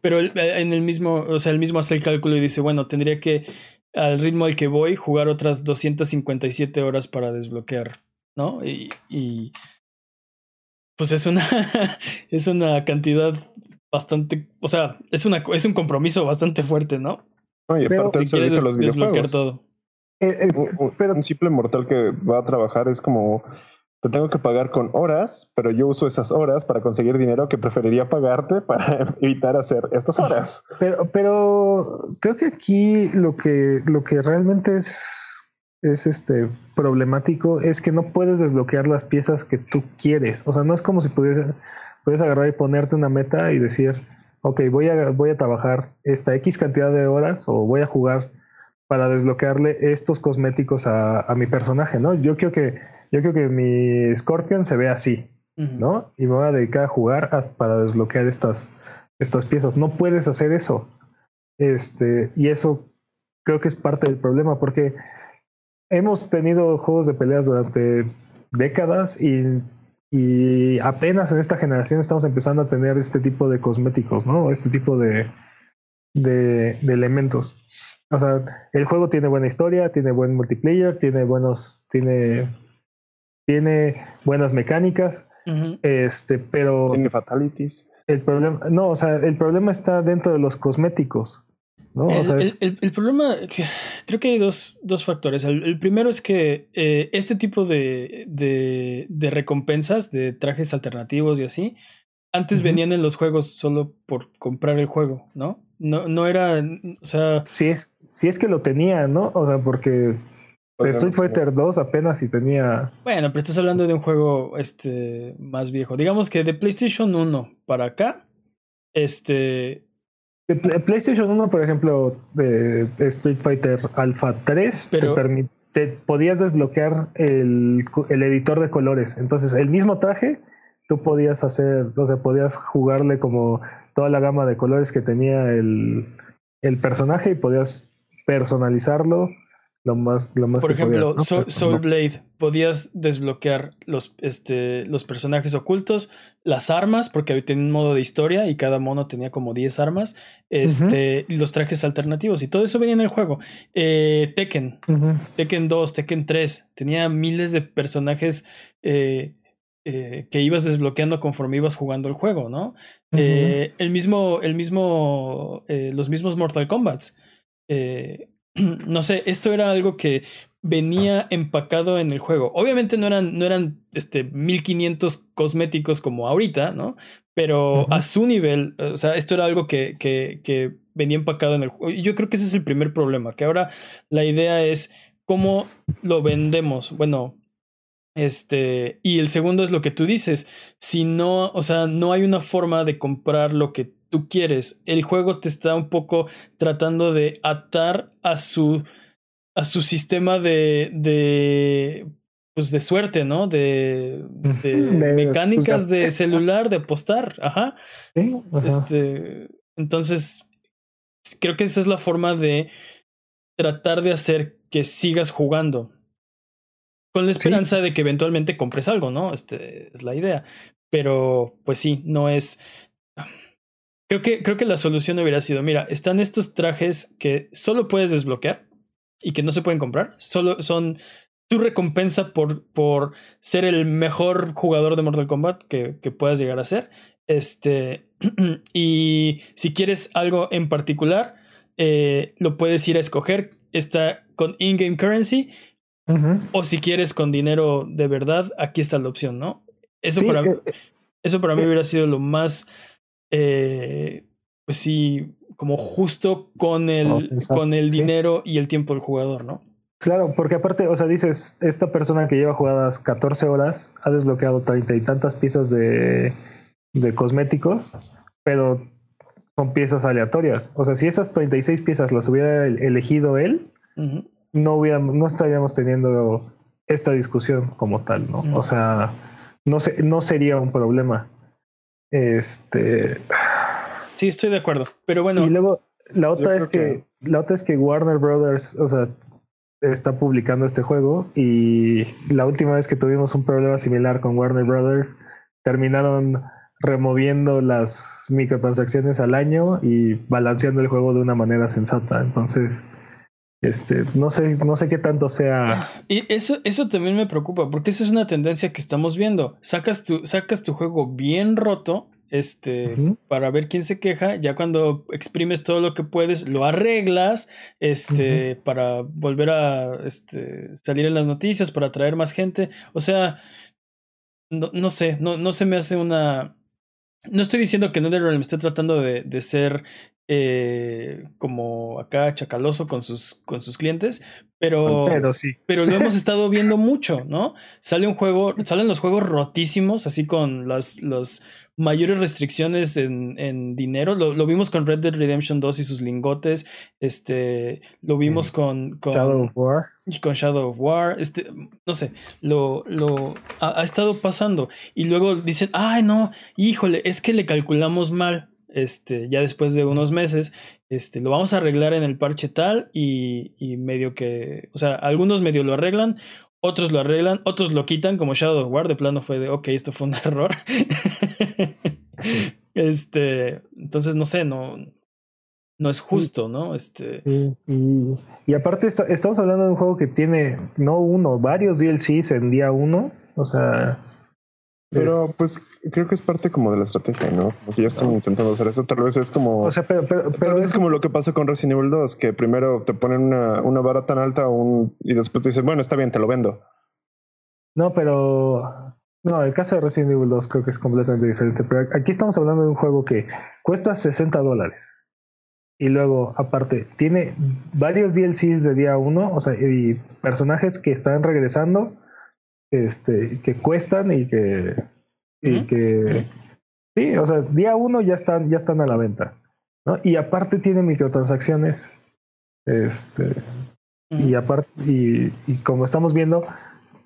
Pero eh, en el mismo, o sea, el mismo hace el cálculo y dice, bueno, tendría que, al ritmo al que voy, jugar otras 257 horas para desbloquear, ¿no? Y, y pues es una, es una cantidad bastante, o sea, es, una, es un compromiso bastante fuerte, ¿no? No, y aparte si quieres los desbloquear todo. pero... un simple mortal que va a trabajar es como te tengo que pagar con horas, pero yo uso esas horas para conseguir dinero que preferiría pagarte para evitar hacer estas horas. Pero, pero creo que aquí lo que, lo que realmente es, es este problemático es que no puedes desbloquear las piezas que tú quieres. O sea, no es como si pudieras, puedes agarrar y ponerte una meta y decir, ok, voy a, voy a trabajar esta X cantidad de horas o voy a jugar para desbloquearle estos cosméticos a, a mi personaje, ¿no? Yo creo que yo creo que mi Scorpion se ve así, ¿no? Y me voy a dedicar a jugar para desbloquear estas, estas piezas. No puedes hacer eso. Este, y eso creo que es parte del problema, porque hemos tenido juegos de peleas durante décadas y, y apenas en esta generación estamos empezando a tener este tipo de cosméticos, ¿no? Este tipo de, de, de elementos. O sea, el juego tiene buena historia, tiene buen multiplayer, tiene buenos, tiene tiene buenas mecánicas, este, pero... Tiene fatalities. El problema, no, o sea, el problema está dentro de los cosméticos. ¿No? el, problema, creo que hay dos, dos factores. El, primero es que eh, este tipo de, de, recompensas, de trajes alternativos y así, antes venían en los juegos solo por comprar el juego, ¿no? No, no era, o sea... Sí es, sí es que lo tenía, ¿no? O sea, porque Street Fighter 2 apenas si tenía. Bueno, pero estás hablando de un juego este más viejo. Digamos que de PlayStation 1 para acá, este. PlayStation 1, por ejemplo, de Street Fighter Alpha 3, te, te, podías desbloquear el, el, editor de colores. Entonces, el mismo traje, tú podías hacer, o sea, podías jugarle como toda la gama de colores que tenía el, el personaje y podías personalizarlo lo más, lo más Por ejemplo, Soul, Blade, podías desbloquear los, este, los personajes ocultos, las armas, porque tenía un modo de historia y cada mono tenía como 10 armas, este, los trajes alternativos y todo eso venía en el juego. Eh, Tekken, Tekken 2, Tekken 3, tenía miles de personajes eh, eh, que ibas desbloqueando conforme ibas jugando el juego, ¿no? el mismo, el mismo, los mismos Mortal Kombat. no sé, esto era algo que venía empacado en el juego. Obviamente no eran, no eran este, 1500 cosméticos como ahorita, ¿no? Pero a su nivel, o sea, esto era algo que, que, que venía empacado en el juego. Y yo creo que ese es el primer problema, que ahora la idea es cómo lo vendemos. Bueno, este, y el segundo es lo que tú dices. Si no, o sea, no hay una forma de comprar lo que tú quieres. El juego te está un poco tratando de atar a su a su sistema de de pues de suerte, ¿no? De, de, mecánicas de celular, de apostar, ajá. Este, entonces creo que esa es la forma de tratar de hacer que sigas jugando. Con la esperanza de que eventualmente compres algo, ¿no? Este es la idea. Pero, pues sí, no es. Creo que, creo que la solución hubiera sido: mira, están estos trajes que solo puedes desbloquear y que no se pueden comprar. Solo son tu recompensa por, por ser el mejor jugador de Mortal Kombat que, que puedas llegar a ser. Este. y si quieres algo en particular, eh, lo puedes ir a escoger. Está con in-game currency o si quieres con dinero de verdad, aquí está la opción, ¿no? Eso, para, mí, eh, eso para mí eh. hubiera sido lo más, eh, pues sí, como justo con el, con el dinero y el tiempo del jugador, ¿no? Claro, porque aparte, o sea, dices, esta persona que lleva jugadas 14 horas ha desbloqueado treinta y tantas piezas de, de cosméticos, pero son piezas aleatorias. O sea, si esas 36 piezas las hubiera elegido él, no, hubiéramos, no estaríamos teniendo esta discusión como tal, ¿no? O sea, no, se, no sería un problema. Este. Sí, estoy de acuerdo. Pero bueno. Y luego, la otra es que, la otra es que Warner Brothers, o sea, está publicando este juego. Y la última vez que tuvimos un problema similar con Warner Brothers, terminaron removiendo las microtransacciones al año y balanceando el juego de una manera sensata. Entonces, este, no sé, no sé qué tanto sea. Y eso, eso también me preocupa, porque esa es una tendencia que estamos viendo. Sacas tu, sacas tu juego bien roto este, para ver quién se queja. Ya cuando exprimes todo lo que puedes, lo arreglas, este, para volver a este, salir en las noticias, para atraer más gente. O sea, no, no sé, no, no se me hace una. No estoy diciendo que NetherRealm esté tratando de, de ser eh, como acá chacaloso con sus, con sus clientes, pero, pero, sí. pero lo hemos estado viendo mucho, ¿no? Sale un juego, salen los juegos rotísimos, así con las, los mayores restricciones en, en dinero. Lo, lo, vimos con Red Dead Redemption 2 y sus lingotes. Este, lo vimos con, con Shadow of War. Con Shadow of War. Este, no sé, lo, lo ha, ha estado pasando. Y luego dicen, ay, no, híjole, es que le calculamos mal este, ya después de unos meses, este, lo vamos a arreglar en el parche tal y, y, medio que, o sea, algunos medio lo arreglan, otros lo arreglan, otros lo quitan, como Shadow of War, de plano fue de, ok, esto fue un error. este, entonces, no sé, no, no es justo, ¿no? Este... Y, y, y aparte está, estamos hablando de un juego que tiene no uno, varios DLCs en día uno, o sea... Pero pues creo que es parte como de la estrategia, ¿no? Porque ya están intentando hacer eso. Tal vez es como. O sea, pero, pero, tal vez es como lo que pasó con Resident Evil 2, que primero te ponen una, una vara tan alta un, y después te dicen, bueno, está bien, te lo vendo. No, pero. No, el caso de Resident Evil 2 creo que es completamente diferente. Pero aquí estamos hablando de un juego que cuesta 60 dólares. Y luego, aparte, tiene varios DLCs de día 1, o sea, y personajes que están regresando este, que cuestan y que, y que sí, o sea, día uno ya están, ya están a la venta. ¿no? Y aparte tiene microtransacciones. Este, y aparte, y, y, como estamos viendo,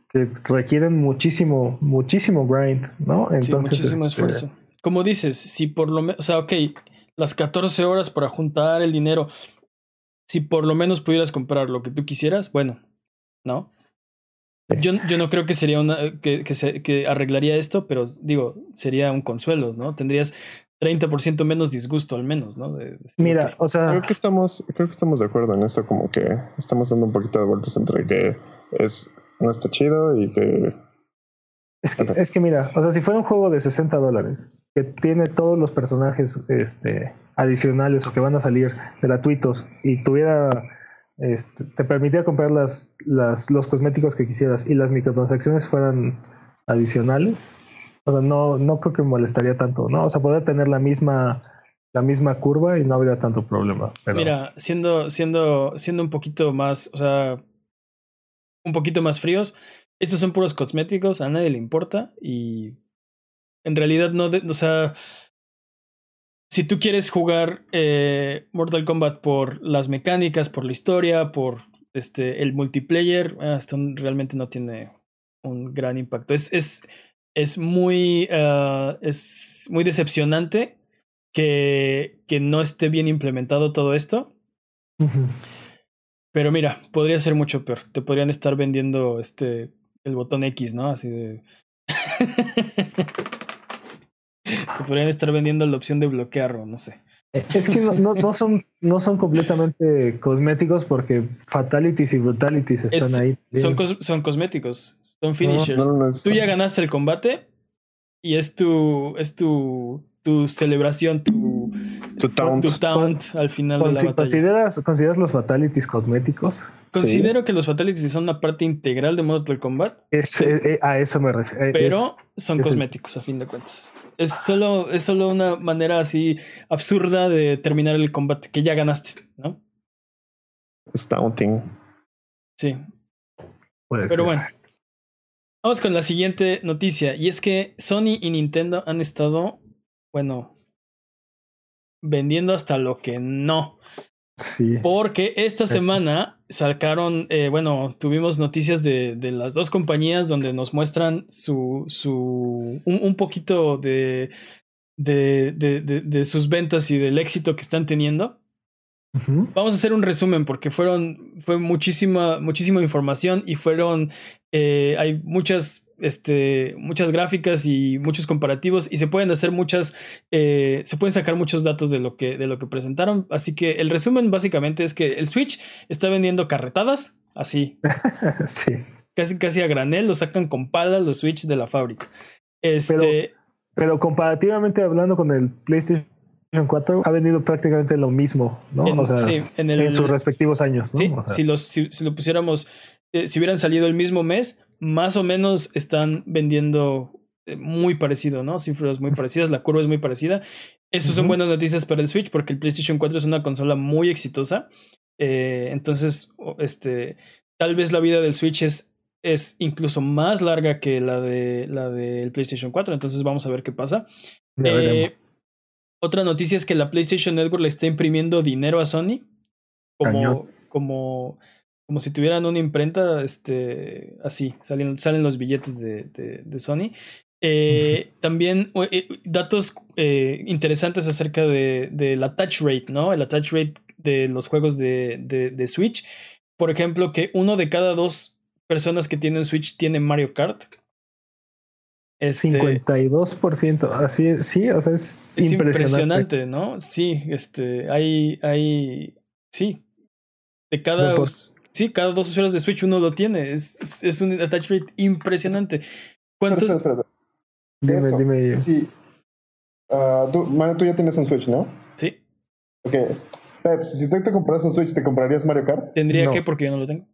que requieren muchísimo, muchísimo grind, ¿no? Entonces, sí, muchísimo este, esfuerzo. Como dices, si por lo menos, o sea, ok, las 14 horas para juntar el dinero, si por lo menos pudieras comprar lo que tú quisieras, bueno, ¿no? Yo, yo, no creo que sería una que, que, se, que, arreglaría esto, pero digo, sería un consuelo, ¿no? Tendrías 30% menos disgusto al menos, ¿no? De, de Mira, que, o sea, creo que estamos creo que estamos de acuerdo en eso, como que estamos dando un poquito de vueltas entre que es no está chido y que es que, es que mira, o sea, si fuera un juego de 60 dólares que tiene todos los personajes este, adicionales o que van a salir gratuitos y tuviera este, te permitía comprar las, los cosméticos que quisieras y las microtransacciones fueran adicionales, o sea, no, no creo que molestaría tanto, ¿no? O sea, poder tener la misma, la misma curva y no habría tanto problema. Mira, siendo, siendo, siendo un poquito más, o sea, un poquito más fríos, estos son puros cosméticos, a nadie le importa y en realidad no, o sea, si tú quieres jugar eh, Mortal Kombat por las mecánicas, por la historia, por este, el multiplayer, eh, esto realmente no tiene un gran impacto. Es, es, es, muy, uh, es muy decepcionante que, que no esté bien implementado todo esto. Uh -huh. Pero mira, podría ser mucho peor. Te podrían estar vendiendo este el botón X, ¿no? Así de. Te podrían estar vendiendo la opción de bloquear o no sé. Es que no, no, no, son, no son completamente cosméticos porque fatalities y brutalities están es, ahí. Son, cos, son cosméticos, son finishers. No, Tú ya ganaste el combate y es tu, es tu, tu celebración, tu, tu taunt, tu taunt al final de la batalla. ¿Consideras, ¿Consideras los fatalities cosméticos? Considero sí. que los fatalities son una parte integral de Mortal Kombat. Es, eh, a eso me refiero. Pero es, son es cosméticos, a fin de cuentas. Es solo, es solo una manera así absurda de terminar el combate, que ya ganaste, ¿no? Es taunting. Sí. Puede Pero ser. bueno. Vamos con la siguiente noticia. Y es que Sony y Nintendo han estado, bueno, vendiendo hasta lo que no. Sí. Porque esta semana sacaron, eh, bueno, tuvimos noticias de, de, las dos compañías donde nos muestran su, su un, un poquito de, de, de, de, sus ventas y del éxito que están teniendo. Uh -huh. Vamos a hacer un resumen porque fueron, fue muchísima, muchísima información y fueron, eh, hay muchas este, muchas gráficas y muchos comparativos y se pueden hacer muchas, eh, se pueden sacar muchos datos de lo, que, de lo que presentaron. Así que el resumen básicamente es que el Switch está vendiendo carretadas, así. sí. Casi, casi a granel, lo sacan con pala los Switch de la fábrica. Este, Pero pero comparativamente hablando con el PlayStation 4 ha venido prácticamente lo mismo, ¿no? En, o sea, sí, en, el, en sus respectivos años, ¿no? Sí, O sea, si, los, si, si lo pusiéramos, eh, si hubieran salido el mismo mes, más o menos están vendiendo eh, muy parecido, ¿no? Cifras muy parecidas, la curva es muy parecida. Esas son buenas noticias para el Switch porque el PlayStation 4 es una consola muy exitosa. Eh, entonces, este, tal vez la vida del Switch es, es incluso más larga que la de la del PlayStation 4. Entonces, vamos a ver qué pasa. Eh, otra noticia es que la PlayStation Network le está imprimiendo dinero a Sony. Como, Cañón. como, como si tuvieran una imprenta, este, así, salen, salen los billetes de, de, de Sony. Eh, También o- eh, datos eh, interesantes acerca de, de la touch rate, ¿no? El attach rate de los juegos de, de, de Switch. Por ejemplo, que uno de cada dos personas que tienen Switch tiene Mario Kart. Este, 52%, así es, sí, o sea, es, es impresionante. impresionante, ¿no? Sí, este, hay, hay, sí, de cada, sí, cada dos usuarios de Switch uno lo tiene, es, es, es un attach rate impresionante. ¿Cuántos? Espera, espera, Dime, Eso, dime. Sí. Ah, tú, Mario, tú ya tienes un Switch, ¿no? Sí, Ok. Peps, si tú te compras un Switch, ¿te comprarías Mario Kart? tendría No. que porque yo no lo tengo.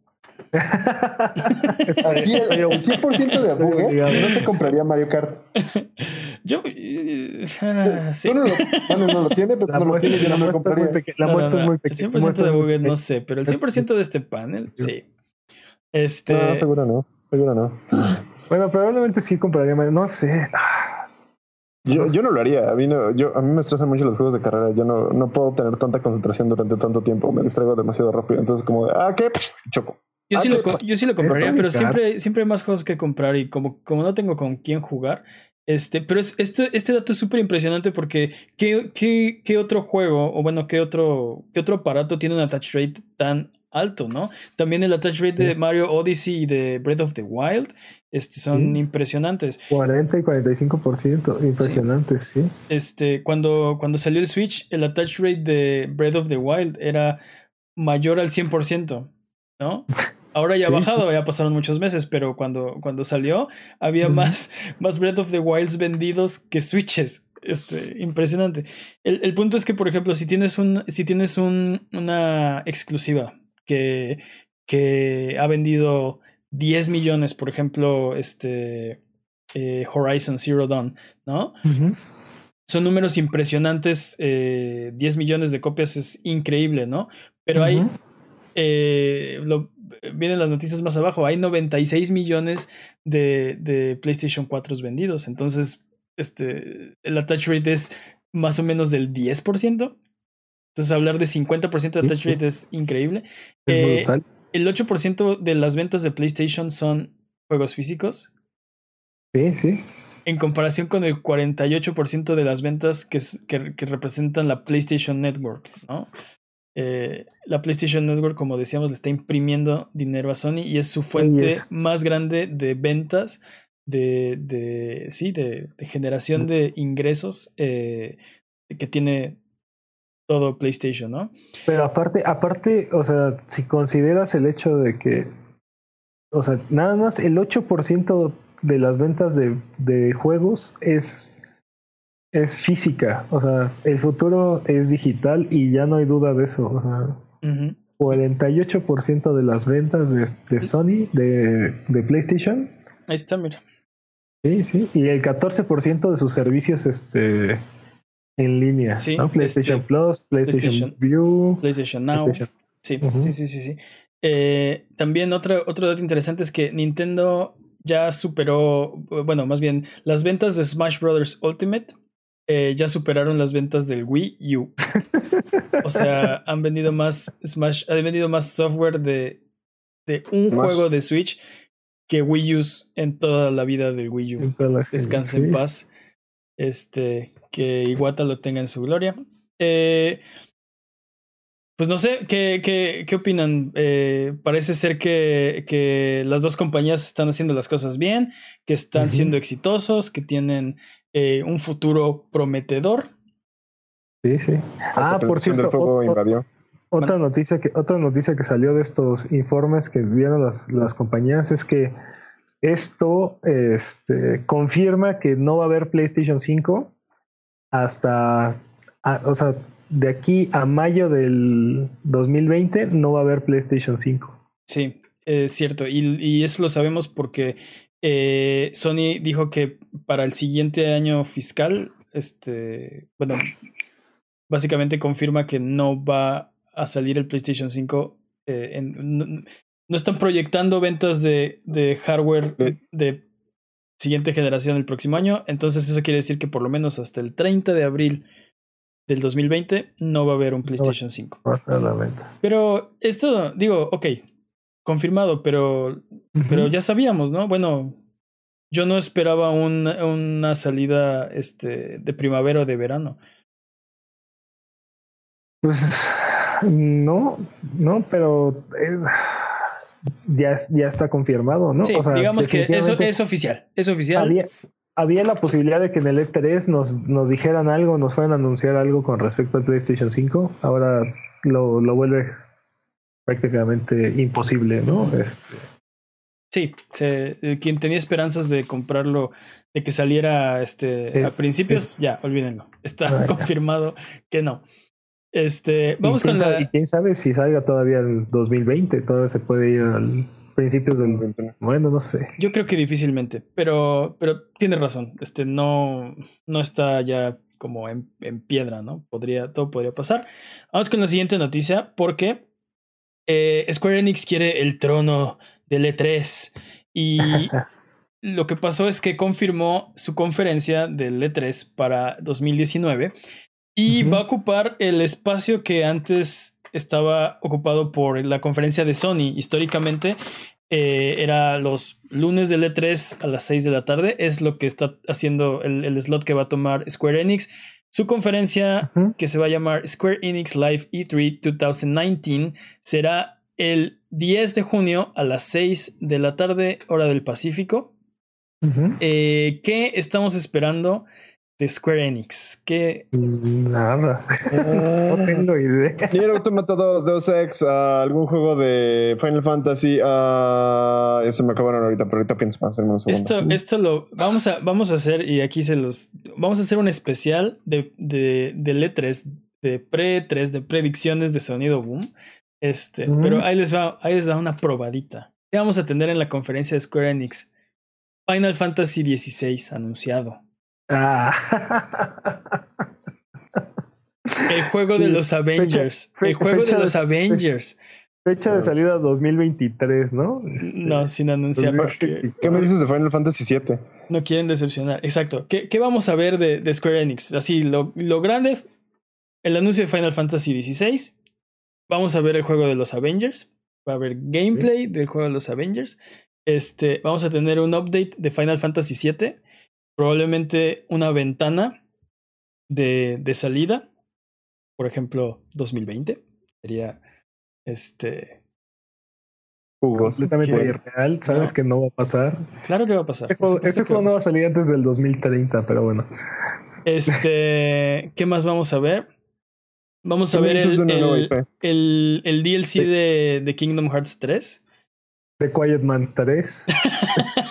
Aquí el, el 100% de Abugue no se compraría Mario Kart. Yo, eh, ah, sí. No bueno, no lo tiene, pero La no lo muestra, tiene, yo la no me muestra es muy compraría. pequeña. La No, no, muestra es muy El pequeña. 100% de Google no sé, pero el 100% de este panel, sí. Este, No, seguro no, seguro no. Bueno, probablemente sí compraría. No sé. Yo, yo no lo haría. A mí, no, yo, a mí me estresan mucho los juegos de carrera. Yo no, no puedo tener tanta concentración durante tanto tiempo. Me distraigo demasiado rápido. Entonces, como de, ah, ¿qué? Choco. Yo sí, Ah, lo, yo sí lo compraría, pero siempre, siempre hay más juegos que comprar y como, como no tengo con quién jugar. Este, pero es, este, este dato es súper impresionante porque ¿qué, qué, qué otro juego, o bueno, qué otro, qué otro aparato tiene un attach rate tan alto, ¿no? También el attach rate de Sí. Mario Odyssey y de Breath of the Wild este, son Sí. impresionantes. 40 y 45%. Impresionante, sí. Este, cuando, cuando salió el Switch, el attach rate de Breath of the Wild era mayor al 100%, ¿no? Ahora ya ha Sí. bajado, ya pasaron muchos meses, pero cuando, cuando salió había más, más Breath of the Wilds vendidos que Switches. Este, impresionante. El, el punto es que, por ejemplo, si tienes, un, si tienes un, una exclusiva que, que ha vendido 10 millones, por ejemplo, este eh, Horizon Zero Dawn, ¿no? son números impresionantes. eh, 10 millones de copias es increíble, ¿no? Pero hay. Eh, lo- vienen las noticias más abajo. Hay 96 millones de, de PlayStation 4 vendidos. Entonces, este, el attach rate es más o menos del 10%. Entonces, hablar de 50% de attach rate es increíble. Es Eh. El 8% de las ventas de PlayStation son juegos físicos. Sí, sí. En comparación con el 48% de las ventas que- que representan la PlayStation Network, ¿no? Eh, la PlayStation Network, como decíamos, le está imprimiendo dinero a Sony y es su fuente más grande de ventas, de, de sí, de, de generación de ingresos eh, que tiene todo PlayStation, ¿no? Pero aparte, aparte, o sea, si consideras el hecho de que, o sea, nada más el 8% de las ventas de, de juegos es, es física. O sea, el futuro es digital y ya no hay duda de eso. O sea, Ujú. 48% de las ventas de, de Sony, de, de PlayStation, Ahí está, mira. sí, sí, y el 14% de sus servicios este, en línea. Sí, ¿no? PlayStation este, Plus, PlayStation, PlayStation- View, PlayStation Now. PlayStation Sí, sí, sí, sí, sí. Eh, también otro, otro dato interesante es que Nintendo ya superó, bueno, más bien, las ventas de Smash Bros. Ultimate eh, ya superaron las ventas del Wii U. O sea, han vendido más Smash, han vendido más software de, de un Smash. juego de Switch que Wii U en toda la vida del Wii U. Descanse en paz. Este, que Iwata lo tenga en su gloria. Eh, pues no sé, ¿qué, qué, qué opinan? Eh, parece ser que, que las dos compañías están haciendo las cosas bien, que están siendo exitosos, que tienen eh, un futuro prometedor. Sí, sí. Hasta Ah, por cierto, invadió. otra noticia que otra noticia que salió de estos informes que dieron las, las compañías es que esto este, confirma que no va a haber PlayStation 5 hasta, o sea, de aquí a mayo del 2020 no va a haber PlayStation 5. Sí, es cierto. Y, eso lo sabemos porque eh, Sony dijo que para el siguiente año fiscal, este, bueno, básicamente confirma que no va a salir el PlayStation 5. Eh, no, están proyectando ventas de, de hardware de siguiente generación el próximo año. Entonces eso quiere decir que por lo menos hasta el 30 de abril del 2020 no va a haber un PlayStation 5. Pero esto, digo, ok, confirmado, pero, pero ya sabíamos, ¿no? Bueno, yo no esperaba una salida este, de primavera o de verano. Pues no, no, pero eh, ya, ya está confirmado, ¿no? Sí, digamos que eso es oficial, es oficial había la posibilidad de que en el E3 nos, nos dijeran algo, nos fueran a anunciar algo con respecto al PlayStation 5. Ahora lo, lo vuelve prácticamente imposible, ¿no? Este... Sí, se, quien tenía esperanzas de comprarlo, de que saliera este, a principios, ya, olvídenlo. Está ah, confirmado que no. Este, vamos con la. Y quién sabe si salga todavía en 2020, todavía se puede ir al principios del 21. Bueno, no sé. Yo creo que difícilmente, pero, pero tienes razón. Este no, no está ya como en, en, piedra, ¿no? Podría, todo podría pasar. Vamos con la siguiente noticia, porque eh, Square Enix quiere el trono del E3. Y lo que pasó es que confirmó su conferencia del E3 para 2019 y va a ocupar el espacio que antes estaba ocupado por la conferencia de Sony. Históricamente eh, era los lunes del E3 a las 6 de la tarde. Es lo que está haciendo el, slot que va a tomar Square Enix. Su conferencia, que se va a llamar Square Enix Live E3 2019, será el 10 de junio a las 6 de la tarde, hora del Pacífico. Eh, ¿Qué estamos esperando? De Square Enix. ¿Qué? Nada. no tengo idea. Nier Automata 2, Deus Ex, uh, algún juego de Final Fantasy. Uh, se me acabaron ahorita, pero ahorita pienso más un segundo. Esto, esto lo vamos a, vamos a hacer, y aquí se los. Vamos a hacer un especial de, de, de letras, de pre-3, de predicciones de sonido boom. Este, pero ahí les va, ahí les va una probadita. ¿Qué vamos a tener en la conferencia de Square Enix? Final Fantasy XVI anunciado. Ah. El juego de los Avengers. el juego de los Avengers. Fecha de salida 2023, ¿no? no, este, sin anunciar. ¿Qué, me dices de Final Fantasy VII? No quieren decepcionar. Exacto. ¿Qué, qué vamos a ver de, de, Square Enix? Así, lo, lo grande, el anuncio de Final Fantasy XVI. Vamos a ver el juego de los Avengers. Va a haber gameplay del juego de los Avengers. Este, vamos a tener un update de Final Fantasy VII probablemente una ventana de, de salida, por ejemplo, 2020, sería este completamente irreal, sabes que no va a pasar. Claro que va a pasar. Este juego, no va a salir antes del 2030, pero bueno. Este, ¿qué más vamos a ver? Vamos a ver el, el, el, DLC de, de, Kingdom Hearts 3. The Quiet Man 3.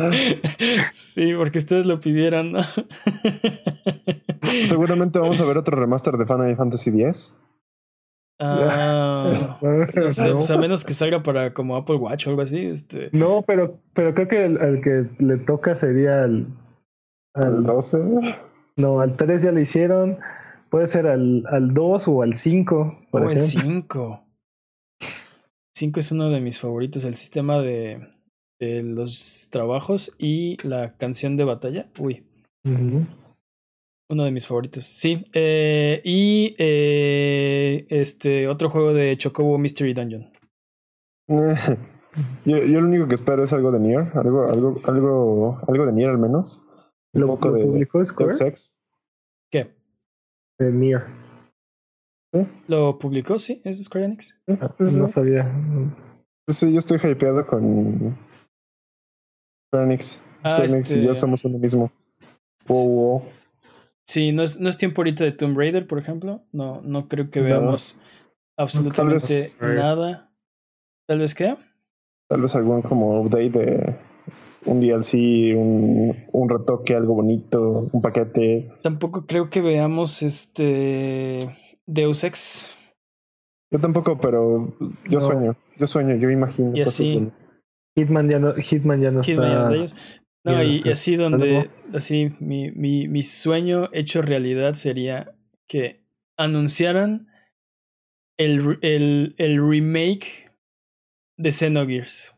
Sí, porque ustedes lo pidieron, ¿no? Seguramente vamos a ver otro remaster de Final Fantasy X. Ah, pues a menos que salga para como Apple Watch o algo así. Este. No, pero, pero creo que el, que le toca sería al, al 12. No, al 3 ya lo hicieron. Puede ser al, al 2 o al 5. O el 5. 5 es uno de mis favoritos. El sistema de, de los trabajos y la canción de batalla. Uy. Uno de mis favoritos. Sí. Eh, y eh, este otro juego de Chocobo Mystery Dungeon. yo, yo, lo único que espero es algo de Nier. Algo, algo, algo, algo de Nier al menos. ¿Lo, poco de, publicó Square? ¿Qué? De Nier. ¿Lo publicó? Sí, es Square Enix. Ah, pues no sabía. Sí, yo estoy hypeado con Enix. Ah, y yo este somos uno mismo. Wow, Sí, no es, no es tiempo ahorita de Tomb Raider, por ejemplo. No, no creo que veamos absolutamente nada. ¿Tal vez qué? Tal vez algún como update de un DLC, un, un retoque, algo bonito, un paquete. Tampoco creo que veamos este Deus Ex. Yo tampoco, pero yo No. sueño, yo sueño, yo imagino. Y cosas así. bonitas. Hitman ya no, Hitman ya no Hitman ya está. de ellos. No, ya y, está. así donde, así, mi, mi, mi sueño hecho realidad sería que anunciaran el, el, el remake de Xenogears.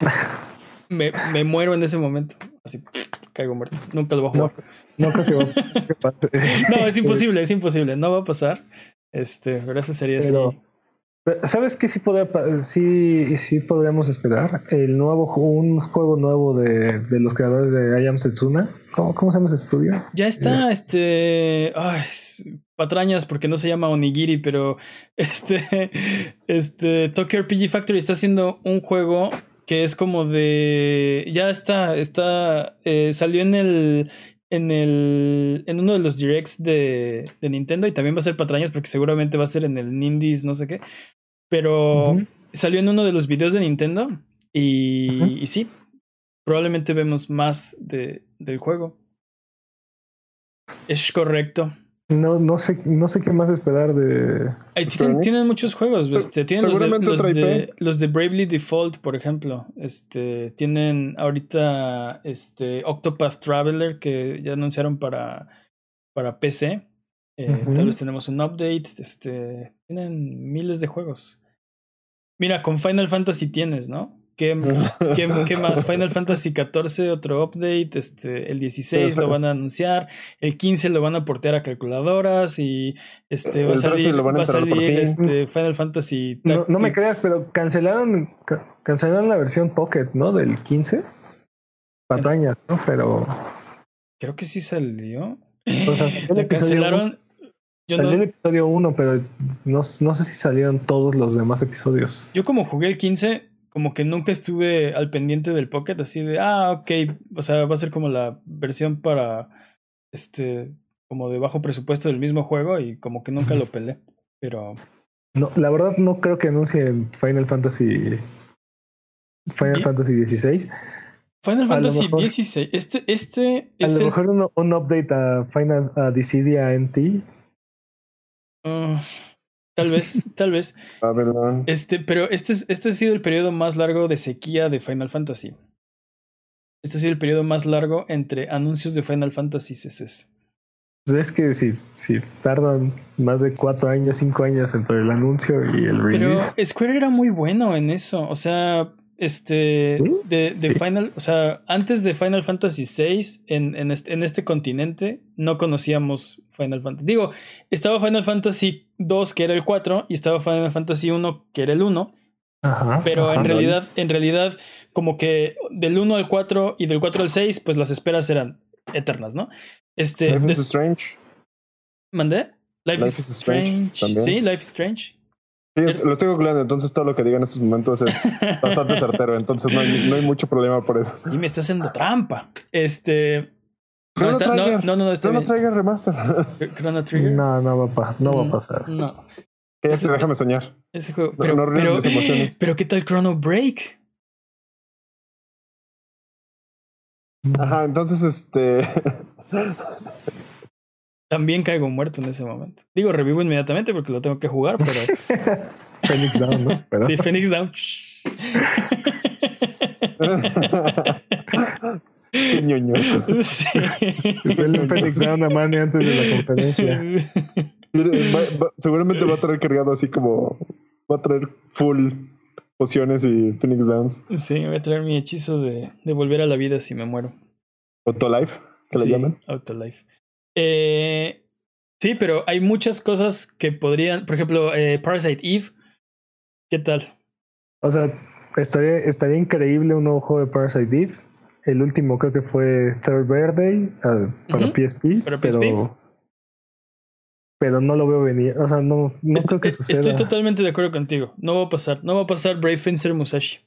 Me, me muero en ese momento. Así, caigo muerto. Nunca lo voy a No, jugar. no creo que, va- que pase. No, es imposible, es imposible. No va a pasar. Este, pero eso sería Pero- así. ¿Sabes qué sí, podría, sí, sí podríamos esperar? El nuevo, un juego nuevo de, de los creadores de I Am Setsuna. ¿Cómo, ¿Cómo se llama ese estudio? Ya está, este. Ay, patrañas, porque no se llama Onigiri, pero este. Este. Tokyo RPG Factory está haciendo un juego que es como de. Ya está, está. eh, salió en el. En el. En uno de los directs de, de Nintendo y también va a ser patrañas porque seguramente va a ser en el Nindies, no sé qué. Pero salió en uno de los videos de Nintendo y, y sí, probablemente vemos más de, del juego. Es correcto. No, no sé, no sé qué más esperar de. Tienen, muchos juegos. Pero Este, tienen los de, los, de, IP. los de Bravely Default, por ejemplo. Este, tienen ahorita este, Octopath Traveler que ya anunciaron para, para PC. Eh. Tal vez tenemos un update. Este, tienen miles de juegos. Mira, con Final Fantasy tienes, ¿no? ¿Qué, ¿Qué, qué más? Final Fantasy XIV, otro update. Este, el 16 Pero- lo van a anunciar. El 15 lo van a portear a calculadoras. Y este va a El 13 salir, va a salir este, Final Fantasy. No, no me creas, pero cancelaron, ca- cancelaron la versión Pocket, ¿no? Del 15. Patañas, ¿no? Pero. Creo que sí salió. O sea, el Le cancelaron. Yo, Salió el no, episodio 1, pero no, no sé si salieron todos los demás episodios. yo como jugué el 15, como que nunca estuve al pendiente del Pocket, así de, ah, ok, o sea, va a ser como la versión para, este, como de bajo presupuesto del mismo juego y como que nunca lo pelé. Pero No, la verdad no creo que anuncien Final Fantasy Final Fantasy XVI. Final A lo Fantasy 16, este, este A es lo el... mejor un, un update a Final a Dissidia NT. Ah, tal vez, tal vez. A ver, no. Este, pero este, es- este ha sido el periodo más largo de sequía de Final Fantasy. Este ha sido el periodo más largo entre anuncios de Final Fantasy CCs. Pues es que si, si tardan más de cuatro años, cinco años entre el anuncio y el Pero release. Square era muy bueno en eso. O sea, este. ¿Sí? De, de Final. O sea, antes de Final Fantasy VI, en, en, este, en este continente, no conocíamos Final Fantasy. Digo, estaba Final Fantasy 2, que era el 4, y estaba Final Fantasy 1, que era el 1. Ajá, Pero ajá. en realidad, en realidad, como que del 1 al 4 y del 4 al 6, pues las esperas eran eternas, ¿no? Este. Life is des- Strange. ¿Mandé? Life, Life is is Strange Strange. Sí, Life is Strange. Sí, lo estoy googleando, entonces todo lo que diga en estos momentos es bastante certero, entonces no hay, no hay mucho problema por eso. Y me está haciendo trampa. Este. No, está- no, Trigger. no, no, no, está remaster. Chrono Trigger. No, no va a, pas- no va a Mm, pasar. No. Ese- déjame soñar. Ese juego. Pero, no arruines pero, mis emociones. pero, ¿qué tal Chrono Break? Ajá, entonces este. También caigo muerto en ese momento. Digo, revivo inmediatamente porque lo tengo que jugar, pero. Phoenix Down, ¿no? Pero- sí, Phoenix Down. Qué ñoños. sí. El Phoenix Down a Manny antes de la conferencia. Mire, va- va- seguramente va a traer cargado así como. Va a traer full pociones y Phoenix Downs. Sí, me voy a traer mi hechizo de, de volver a la vida si me muero. Autolife, que le Sí, llaman. Autolife. Eh, sí, pero hay muchas cosas que podrían. Por ejemplo, eh, Parasite Eve. ¿Qué tal? O sea, estaría, estaría increíble un nuevo juego de Parasite Eve. El último creo que fue Third Birthday ah, para PSP, para pero PSP. pero no lo veo venir. O sea, no, no Est- creo que suceda Estoy totalmente de acuerdo contigo. No va a pasar. No va a pasar Brave Fencer Musashi.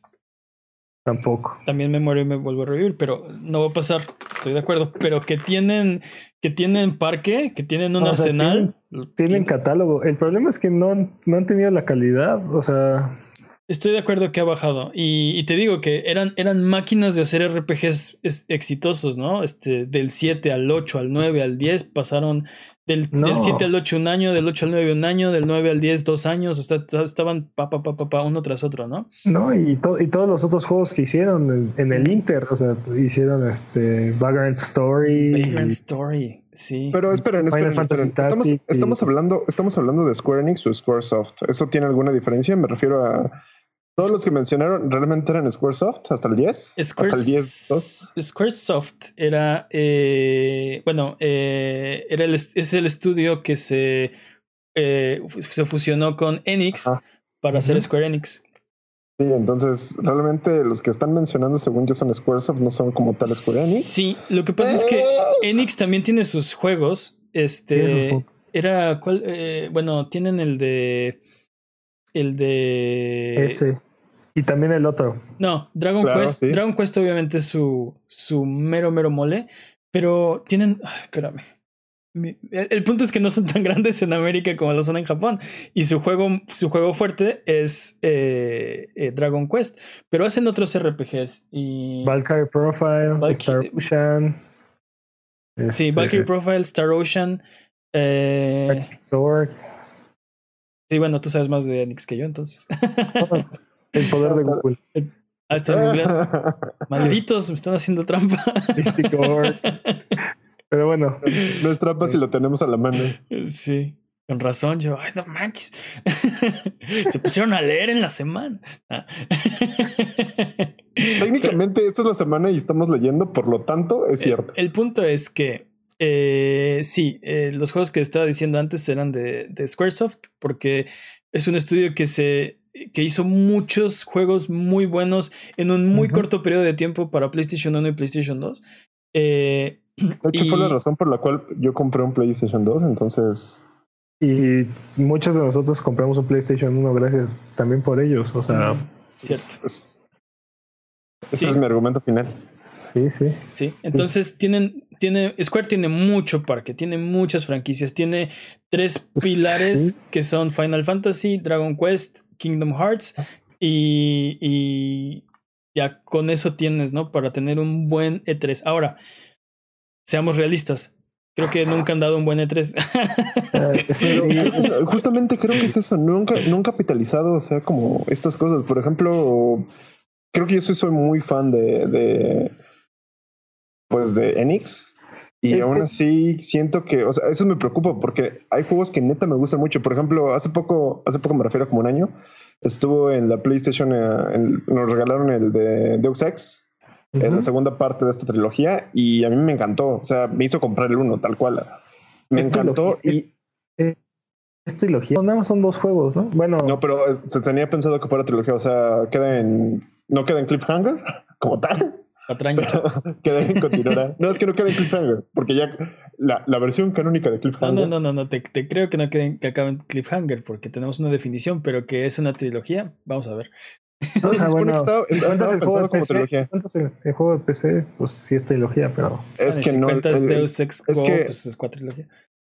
tampoco. También me muero y me vuelvo a revivir, pero no va a pasar. Estoy de acuerdo. Pero que tienen, que tienen parque, que tienen un O sea, arsenal. Tienen catálogo. El problema es que no, han- no han tenido la calidad. O sea, Estoy de acuerdo que ha bajado. Y, te digo que eran, eran máquinas de hacer RPGs exitosos, ¿no? Este, del 7 al 8, al 9, al 10, pasaron del, 7 al 8 un año, del 8 al 9 un año, del 9 al 10 dos años, o estaban pa, pa, pa, pa, uno tras otro, ¿no? No, y, y todos los otros juegos que hicieron en, el Inter, o sea, hicieron este Vagrant Story. Vagrant Story, sí. Pero esperen, esperen, Estamos, estamos, hablando, estamos hablando de Square Enix o Squaresoft. ¿Eso tiene alguna diferencia? Me refiero a todos los que mencionaron realmente eran Squaresoft hasta el 10. hasta el 10, Squaresoft era, eh, bueno, eh, era el, es el estudio que se, eh, se fusionó con Enix para hacer Square Enix. Sí, entonces realmente los que están mencionando, según yo, son Squaresoft, no son como tal Square Enix. Sí, lo que pasa es que Enix también tiene sus juegos. Este era, ¿cuál? bueno, tienen el de el de. Ese. Y también el otro. No, Dragon Quest. Dragon Quest obviamente es su, su mero, mero mole. Pero tienen. espérame. el, punto es que no son tan grandes en América como lo son en Japón. Y su juego, su juego fuerte es eh, eh, Dragon Quest. Pero hacen otros RPGs. Y... Valkyrie Profile, Star Ocean. Sí, este, Valkyrie Profile, Star Ocean. Eh... Sword. Sí, bueno, tú sabes más de Enix que yo, entonces. El poder de Google. Ah, está Malditos, me están haciendo trampa. Pero bueno. No es trampa si lo tenemos a la mano. Sí. Con razón, yo, ay, no manches. Se pusieron a leer en la semana. Ah. Técnicamente, esta es la semana y estamos leyendo, por lo tanto, es cierto. El, punto es que eh, sí, eh, los juegos que estaba diciendo antes eran de, de Squaresoft, porque es un estudio que se que hizo muchos juegos muy buenos en un muy corto periodo de tiempo para PlayStation 1 y PlayStation 2. Eh, de hecho, fue la razón por la cual yo compré un PlayStation 2, entonces... Y muchos de nosotros compramos un PlayStation 1 gracias también por ellos, o sea... Cierto. ese es mi argumento final. Sí, sí. Sí, entonces tienen, tiene, Square tiene mucho parque, tiene muchas franquicias, tiene tres pues, pilares que son Final Fantasy, Dragon Quest Kingdom Hearts y, ya con eso tienes, ¿no? Para tener un buen E3. Ahora, seamos realistas. Creo que nunca han dado un buen E3. justamente creo que es eso. Nunca, nunca capitalizado, o sea, como estas cosas. Por ejemplo, creo que yo soy, soy muy fan de, de pues de Enix. Y aún así siento que, o sea, eso me preocupa porque hay juegos que neta me gustan mucho. Por ejemplo, hace poco, hace poco me refiero como un año, estuvo en la PlayStation, eh, nos regalaron el de Deus Ex, en la segunda parte de esta trilogía, y a mí me encantó. O sea, me hizo comprar el uno, tal cual. Me encantó y. Es, trilogía. No, son dos juegos, ¿no? Bueno. No, pero se tenía pensado que fuera trilogía. O sea, queda en. No queda en Cliffhanger como tal. Que continuará. No, es que no quede en Cliffhanger, porque ya la, la, versión canónica de Cliffhanger. No, no, no, no, te, te creo que no quede, que acabe en Cliffhanger, porque tenemos una definición, pero que es una trilogía, vamos a ver. No, se supone que estaba, estaba pensado como trilogía. El juego de PC, pues sí es trilogía, pero. Es que si no. Cuentas el, Deus Ex es Go, que, pues es cuatrilogía.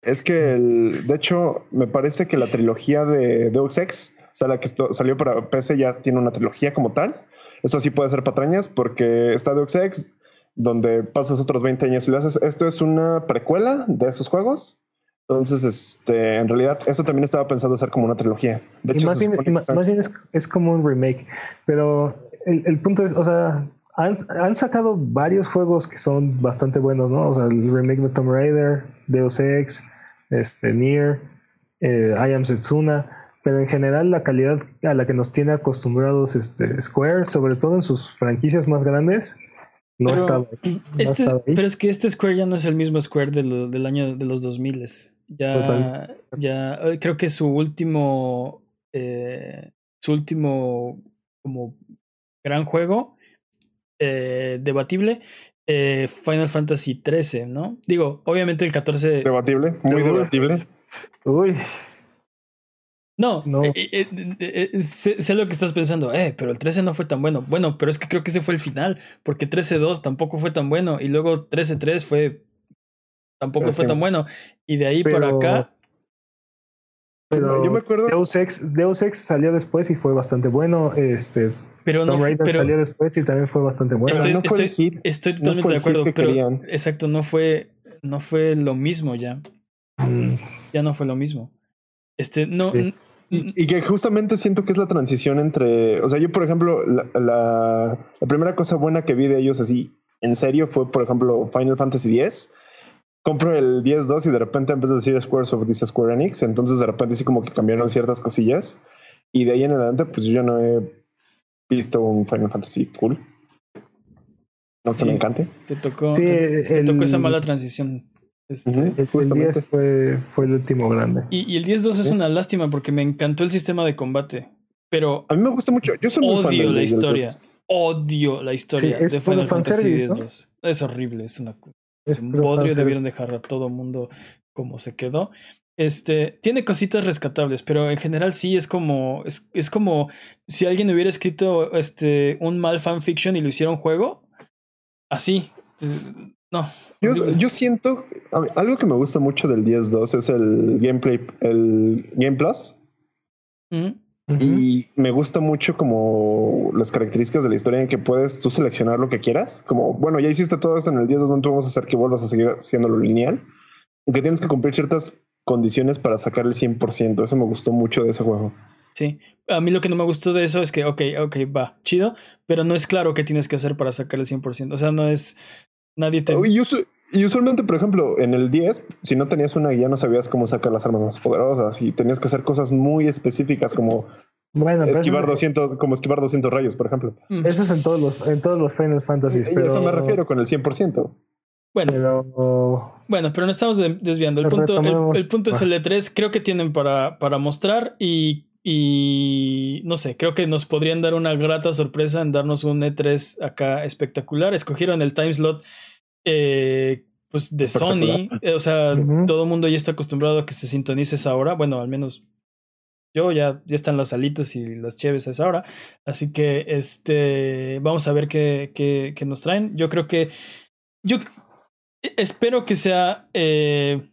Es que, el, de hecho, me parece que la trilogía de Deus Ex, o sea, la que salió para PC ya tiene una trilogía como tal. Eso sí puede ser patrañas porque está Deus Ex, donde pasas otros 20 años y lo haces. Esto es una precuela de esos juegos. Entonces, este, en realidad, esto también estaba pensado ser como una trilogía. De hecho, más, bien, es, como un remake. Pero el, punto es, o sea, han, sacado varios juegos que son bastante buenos, ¿no? O sea, el remake de Tomb Raider, Deus Ex, este, Nier, eh, I Am Setsuna pero en general la calidad a la que nos tiene acostumbrados este Square, sobre todo en sus franquicias más grandes, no, está, este Pero es que este Square ya no es el mismo Square del año de los 2000. Ya, ya eh, creo que su último, eh, su último como gran juego eh, debatible Final Fantasy XIII, ¿no? Digo, obviamente el 14. Debatible, muy debatible. Uy, no, eh, eh, eh, sé, lo que estás pensando, eh, pero el 13 no fue tan bueno. Bueno, pero es que creo que ese fue el final, porque 13-2 tampoco fue tan bueno y luego 13-3 fue tampoco fue tan bueno. Y de ahí para acá Pero yo me acuerdo. Deus Ex, Deus Ex salió después y fue bastante bueno. Este, pero no, pero, salió después y también fue bastante bueno. Estoy, estoy, totalmente de acuerdo, pero exacto, no fue, no fue lo mismo ya. Mm. Ya no fue lo mismo. Este, no. Y, que justamente siento que es la transición entre. O sea, yo, por ejemplo, la, la, primera cosa buena que vi de ellos así, en serio, fue, por ejemplo, Final Fantasy X compro el 10-2 y de repente empecé a decir Squares of dice Square Enix. Entonces de repente sí como que cambiaron ciertas cosillas. Y de ahí en adelante, pues yo ya no he visto un Final Fantasy cool. No que me encante. Te tocó, te, tocó esa mala transición. Este, el 10 fue, fue el último grande. Y, y el 10-2 es una lástima porque me encantó el sistema de combate. Pero a mí me gusta mucho. Yo soy muy fan la historia. Odio la historia de Final Fantasy X. Es horrible, es una es un bodrio, debieron dejar a todo mundo como se quedó. Este, tiene cositas rescatables, pero en general sí es como, es, es como si alguien hubiera escrito este, un mal fanfiction y lo hiciera un juego. Así. No. Yo, yo siento, algo que me gusta mucho del 10.2 es el gameplay, el Game Plus. Y me gusta mucho como las características de la historia en que puedes tú seleccionar lo que quieras. Como, bueno, ya hiciste todo esto en el 10, donde vamos a hacer que vuelvas a seguir haciéndolo lineal. Aunque tienes que cumplir ciertas condiciones para sacar el 100%. Eso me gustó mucho de ese juego. Sí, a mí lo que no me gustó de eso es que, ok, ok, va, chido, pero no es claro qué tienes que hacer para sacar el 100%. O sea, no es, nadie te... Y usualmente, por ejemplo, en el 10, si no tenías una guía, no sabías cómo sacar las armas más poderosas y tenías que hacer cosas muy específicas como bueno, esquivar 200, como esquivar 200 rayos, por ejemplo. Mm. Eso es en todos los, en todos los Final Fantasy. Pero... eso me refiero con el 100%. Bueno, pero... bueno, pero no estamos desviando. El punto, el, punto es el E3. Creo que tienen para, para mostrar y, y no sé, creo que nos podrían dar una grata sorpresa en darnos un E3 acá espectacular. Escogieron el time slot eh, pues de Sony, eh, o sea, todo el mundo ya está acostumbrado a que se sintonice esa hora, bueno, al menos yo ya, ya están las alitas y las cheves a esa hora, así que este, vamos a ver qué, qué, qué nos traen. Yo creo que, yo espero que sea, eh,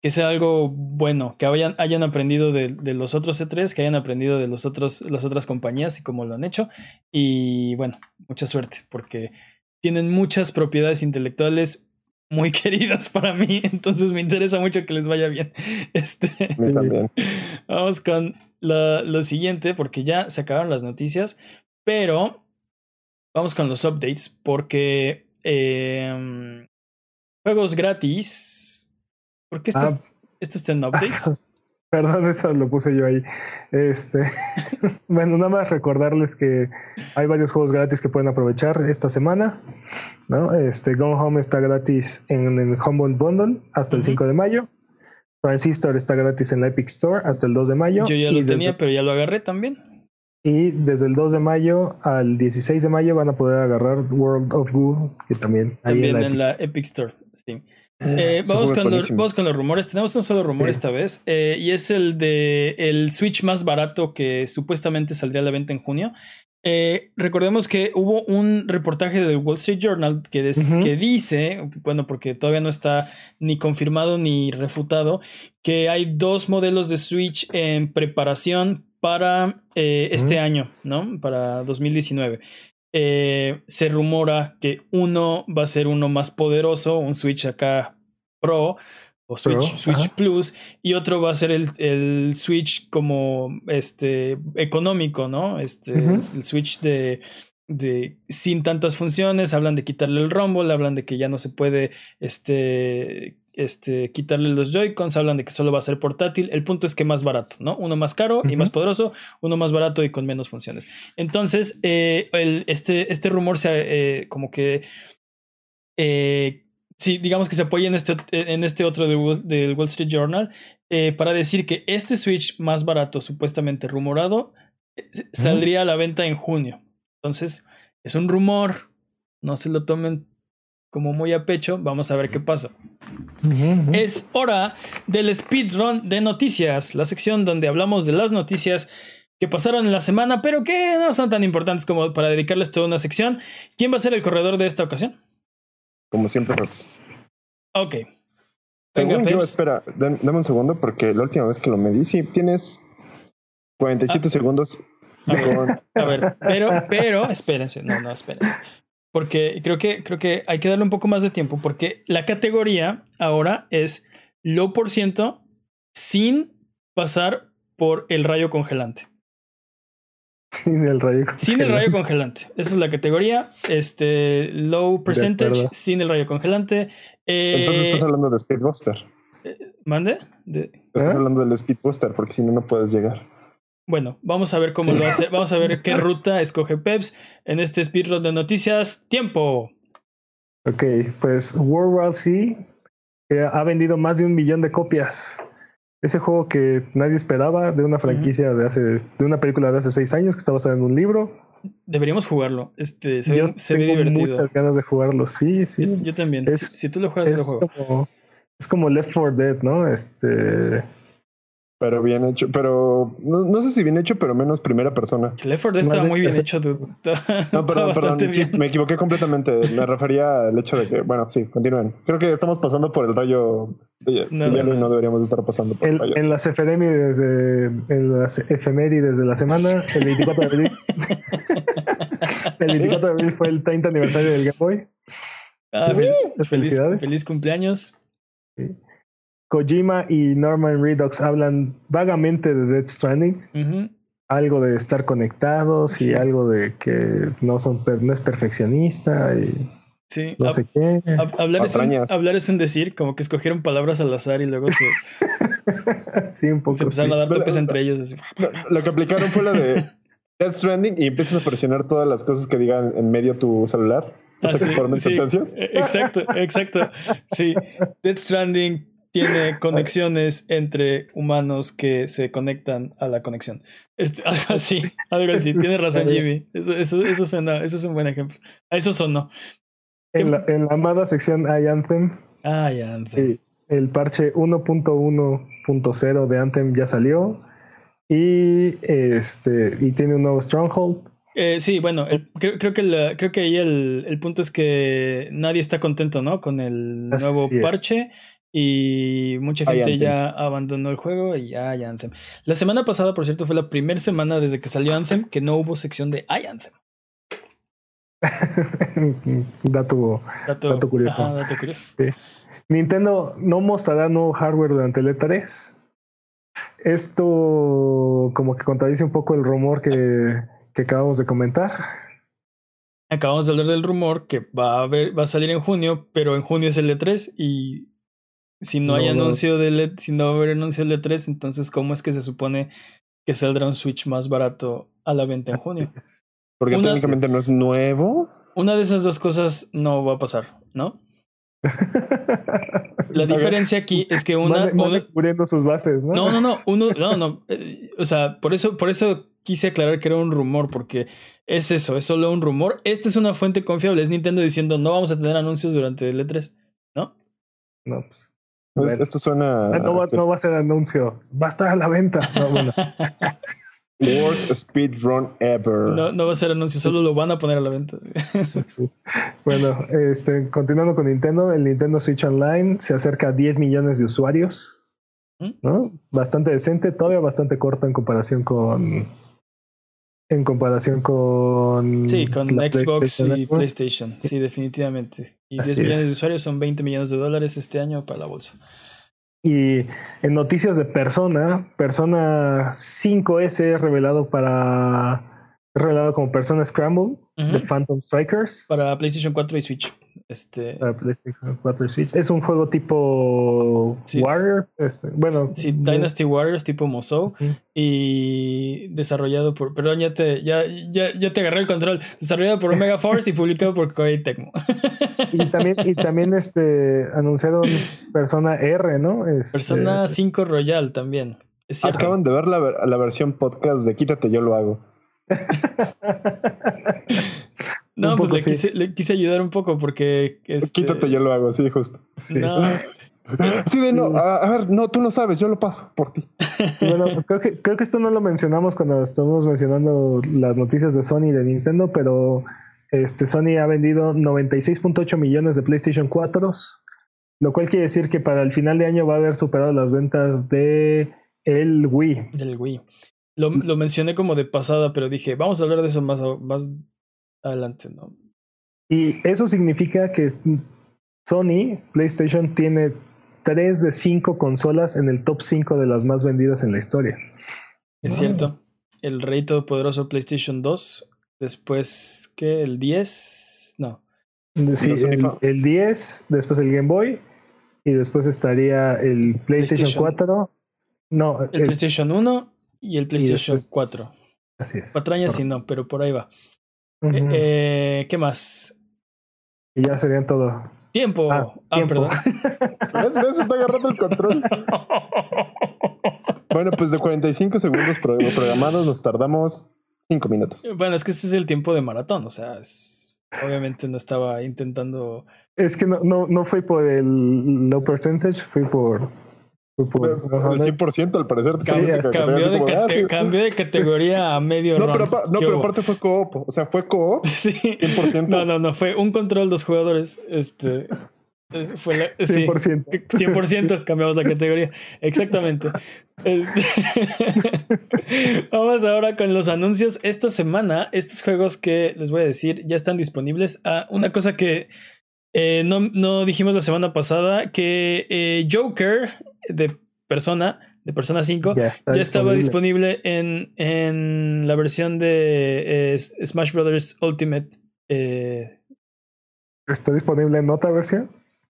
que sea algo bueno, que hayan, hayan aprendido de, de, los otros E3, que hayan aprendido de los otros, las otras compañías y cómo lo han hecho, y bueno, mucha suerte, porque tienen muchas propiedades intelectuales muy queridas para mí, entonces me interesa mucho que les vaya bien. Este, también. Vamos con lo, siguiente, porque ya se acabaron las noticias, pero vamos con los updates, porque em, juegos gratis. ¿Por qué esto, ah. esto está en updates? Perdón, eso lo puse yo ahí. Este, bueno, nada más recordarles que hay varios juegos gratis que pueden aprovechar esta semana. ¿no? Este, Gone Home está gratis en el Humble Bundle hasta el 5 de mayo. Transistor está gratis en la Epic Store hasta el 2 de mayo. Yo ya lo tenía, pero ya lo agarré también. Y desde el 2 de mayo al 16 de mayo van a poder agarrar World of Goo, que también. También en la Epic Store, sí. Eh, vamos, con los, vamos, con los, rumores. Tenemos un solo rumor esta vez. Eh, y es el de el Switch más barato que supuestamente saldría a la venta en junio. Eh, recordemos que hubo un reportaje del Wall Street Journal que, que, dice, bueno, porque todavía no está ni confirmado ni refutado, que hay dos modelos de Switch en preparación para este año, ¿no? Para 2019. Eh, se rumora que uno va a ser uno más poderoso, un Switch acá Pro o Switch, Switch Plus, y otro va a ser el, el, Switch como este económico, ¿no? Este el Switch de, de sin tantas funciones, hablan de quitarle el rumble, hablan de que ya no se puede este este, quitarle los Joy-Cons, hablan de que solo va a ser portátil. El punto es que más barato, ¿no? Uno más caro y más poderoso, uno más barato y con menos funciones. Entonces, eh, el, este, este rumor se, eh, como que, eh, sí, digamos que se apoya en este, en este otro del Wall Street Journal para decir que este Switch más barato, supuestamente rumorado, saldría a la venta en junio. Entonces, es un rumor, no se lo tomen como muy a pecho, vamos a ver qué pasa. Es hora del speedrun de noticias, la sección donde hablamos de las noticias que pasaron en la semana, pero que no son tan importantes como para dedicarles toda una sección. ¿Quién va a ser el corredor de esta ocasión? Como siempre, Rox. Ok. Según yo, espera, dame un segundo porque la última vez que lo medí, sí, tienes 47 ah. segundos. A ver, pero, pero, espérense, no, no, espérense. Porque creo que, creo que hay que darle un poco más de tiempo porque la categoría ahora es low por ciento sin pasar por el rayo congelante. Sin el rayo congelante. Sin el rayo congelante. Esa es la categoría. Este, low percentage, sin el rayo congelante. Entonces estás eh, hablando de Speedbuster. Eh, ¿Mande? Estás ¿Eh? hablando del Speedbuster porque si no, no puedes llegar. Bueno, vamos a ver cómo lo hace. Vamos a ver qué ruta escoge Peps en este speedrun de noticias. ¡Tiempo! Ok, pues World War C ha vendido más de un millón de copias. Ese juego que nadie esperaba de una franquicia de hace, de una película de hace seis años que está basada en un libro. Deberíamos jugarlo. Este, se, ve, se ve divertido. muchas ganas de jugarlo, sí, sí. Yo, también. si, tú lo juegas, yo lo juego. Como, es como Left 4 Dead, ¿no? Este pero bien hecho, pero no, sé si bien hecho, pero menos primera persona. Left 4 Dead estaba muy bien hecho, dude. no, perdón, perdón, me equivoqué completamente. Me refería al hecho de que, bueno, sí, continúen. Creo que estamos pasando por el rayo de no, y no, deberíamos estar pasando por el, rayo. En las efemérides de, en las efemérides de la semana, el 24 de abril. el 24 de abril fue el 30 aniversario del Game Boy. Ah, feliz, feliz cumpleaños. Sí. Kojima y Norman Redox hablan vagamente de Death Stranding. Algo de estar conectados y algo de que no son no es perfeccionista y sí. no sé qué. hablar, es un, hablar, es un, decir, como que escogieron palabras al azar y luego se, sí, un poco se empezaron a dar topes entre ellos. Lo que aplicaron fue la de Death Stranding y empiezas a presionar todas las cosas que digan en medio tu celular. Hasta que formen sentencias. E-, exacto, exacto. Sí. Death Stranding tiene conexiones entre humanos que se conectan a la conexión. Este, algo así, algo así. Tiene razón Jimmy. Eso, eso, eso, suena, eso es un buen ejemplo. A eso sonó. En la, en la amada sección hay Anthem. Ah, Anthem. el parche 1.1.0 de Anthem ya salió. Y este y tiene un nuevo Stronghold. Eh, sí, bueno, creo, creo, que creo que ahí el, el, punto es que nadie está contento, ¿no? Con el nuevo parche y mucha gente ya abandonó el juego y ya hay Anthem. La semana pasada, por cierto, fue la primera semana desde que salió Anthem que no hubo sección de hay Anthem. dato, dato, curioso. Nintendo no mostrará nuevo hardware durante el E3. Esto como que contradice un poco el rumor que, que acabamos de comentar. Acabamos de hablar del rumor que va a, ver, va a salir en junio, pero en junio es el E3 y si no, hay anuncio de LED, si no va a haber anuncio de E3, entonces ¿cómo es que se supone que saldrá un Switch más barato a la venta en junio? Porque técnicamente no es nuevo. Una de esas dos cosas no va a pasar, ¿no? La diferencia aquí es que una, cubriendo sus bases, ¿no? No, no, no, uno, no, no, eh, o sea, por eso, por eso quise aclarar que era un rumor, porque es eso, es solo un rumor. Esta es una fuente confiable, es Nintendo diciendo no vamos a tener anuncios durante el E3, ¿no? No, pues esto suena. Ah, no va, a ser anuncio. Va a estar a la venta. No, bueno. Worst speedrun ever. No, no va a ser anuncio, solo lo van a poner a la venta. bueno, este, continuando con Nintendo, el Nintendo Switch Online se acerca a 10 millones de usuarios. ¿Mm? ¿no? Bastante decente, todavía bastante corto en comparación con. En comparación con. Sí, con Xbox y PlayStation. Sí, definitivamente. Y 10 millones de usuarios son 20 millones de dólares este año para la bolsa. Y en noticias de Persona, Persona 5S es revelado para revelado como Persona Scramble de Phantom Strikers para PlayStation 4 y Switch. Este... Para PlayStation 4 y Switch. Es un juego tipo Warrior. Este, bueno, sí, Dynasty Warriors tipo Musou. Y desarrollado por. Perdón, ya te, ya, ya, ya te agarré el control. Desarrollado por Omega Force y publicado por Koei Tecmo. y también, y también este, anunciaron Persona R, ¿no? Este, Persona 5 Royal también. Acaban de ver la, la versión podcast de Quítate, yo lo hago. No, pues le quise, le quise, ayudar un poco porque. Este... Quítate, yo lo hago, sí, justo. Sí. No. Sí, de no, a, ver, no, tú lo sabes, yo lo paso por ti. Bueno, creo que, creo que esto no lo mencionamos cuando estamos mencionando las noticias de Sony y de Nintendo, pero este, Sony ha vendido 96.8 millones de PlayStation 4 Lo cual quiere decir que para el final de año va a haber superado las ventas de el Wii. Del Wii. Lo, lo mencioné como de pasada, pero dije, vamos a hablar de eso más, más adelante, ¿no? Y eso significa que Sony, PlayStation, tiene tres de cinco consolas en el top 5 de las más vendidas en la historia. Es cierto. El rey todopoderoso PlayStation 2. Después, ¿qué? ¿El 10? No. Sí, el, el, 10, después el Game Boy. Y después estaría el PlayStation, 4. No, el, PlayStation 1 y el PlayStation 4. Así es. Patrañas sí no, pero por ahí va. Eh, eh, ¿Qué más? Y ya serían todo. Tiempo. Ah, ah perdón. ¿Ves? ¿Ves? Está agarrando el control. bueno, pues de 45 segundos programados nos tardamos 5 minutos. Bueno, es que este es el tiempo de maratón, o sea, obviamente no estaba intentando... Es que no, no, no fue por el low percentage, fue por el 100% al parecer. cambió, de ah, cambió, de categoría a medio No, pero, no, pero aparte fue co-op. O sea, fue co-op. Sí. 100%. No, no, no. Fue un control dos jugadores. Este. Fue la, 100%. 100% cambiamos la categoría. Exactamente. Este, vamos ahora con los anuncios. Esta semana, estos juegos que les voy a decir ya están disponibles. Ah, una cosa que eh, no, no, dijimos la semana pasada, que eh, Joker de Persona, de Persona 5, ya, estaba disponible en, en, la versión de eh, Smash Brothers Ultimate. ¿Está disponible en otra versión?